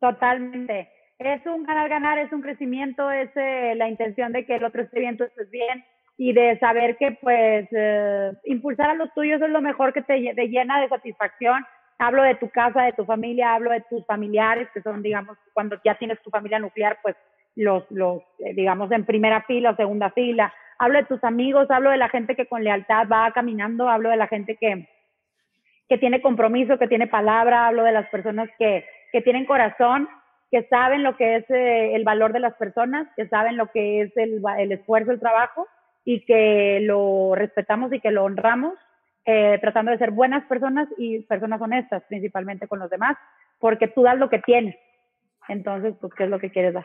Totalmente. Es un ganar-ganar, es un crecimiento, es eh, la intención de que el otro esté bien, tú estés bien y de saber que pues eh, impulsar a los tuyos es lo mejor que te, llena de satisfacción. Hablo de tu casa, de tu familia, hablo de tus familiares, que son, digamos, cuando ya tienes tu familia nuclear, pues los, los eh, digamos, en primera fila o segunda fila. Hablo de tus amigos, hablo de la gente que con lealtad va caminando, hablo de la gente que, que tiene compromiso, que tiene palabra, hablo de las personas que, que tienen corazón, que saben lo que es eh, el valor de las personas, que saben lo que es el, el esfuerzo, el trabajo y que lo respetamos y que lo honramos, eh, tratando de ser buenas personas y personas honestas, principalmente con los demás, porque tú das lo que tienes. Entonces, pues, ¿qué es lo que quieres dar?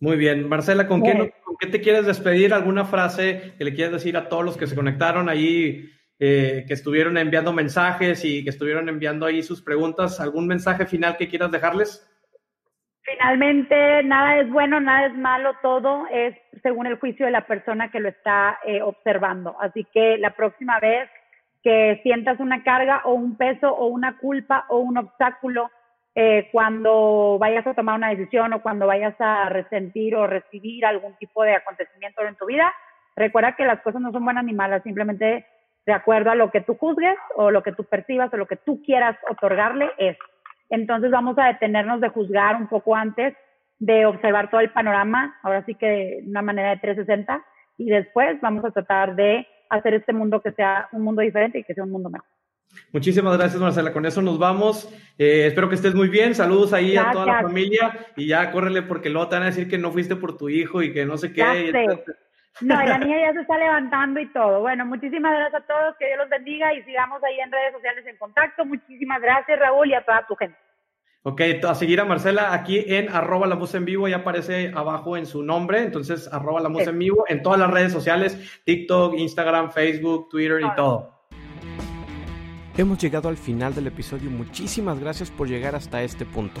Muy bien. Marcela, ¿con, qué, ¿con qué te quieres despedir? ¿Alguna frase que le quieres decir a todos los que se conectaron ahí, eh, que estuvieron enviando mensajes y que estuvieron enviando ahí sus preguntas? ¿Algún mensaje final que quieras dejarles? Finalmente, nada es bueno, nada es malo, todo es según el juicio de la persona que lo está eh, observando. Así que la próxima vez que sientas una carga o un peso o una culpa o un obstáculo eh, cuando vayas a tomar una decisión o cuando vayas a resentir o recibir algún tipo de acontecimiento en tu vida, recuerda que las cosas no son buenas ni malas, simplemente de acuerdo a lo que tú juzgues o lo que tú percibas o lo que tú quieras otorgarle es. Entonces vamos a detenernos de juzgar un poco antes, de observar todo el panorama, ahora sí que de una manera de 360, y después vamos a tratar de hacer este mundo que sea un mundo diferente y que sea un mundo mejor. Muchísimas gracias, Marcela. Con eso nos vamos. Eh, espero que estés muy bien. Saludos ahí a toda la familia y ya córrele porque luego te van a decir que no fuiste por tu hijo y que no sé qué. No, la niña ya se está levantando y todo. Bueno, muchísimas gracias a todos, que Dios los bendiga y sigamos ahí en redes sociales en contacto. Muchísimas gracias, Raúl, y a toda tu gente. Ok, a seguir a Marcela aquí en arroba la voz en vivo, ya aparece abajo en su nombre, entonces arroba la voz en vivo en todas las redes sociales, TikTok, Instagram, Facebook, Twitter y todo. Hemos llegado al final del episodio, muchísimas gracias por llegar hasta este punto.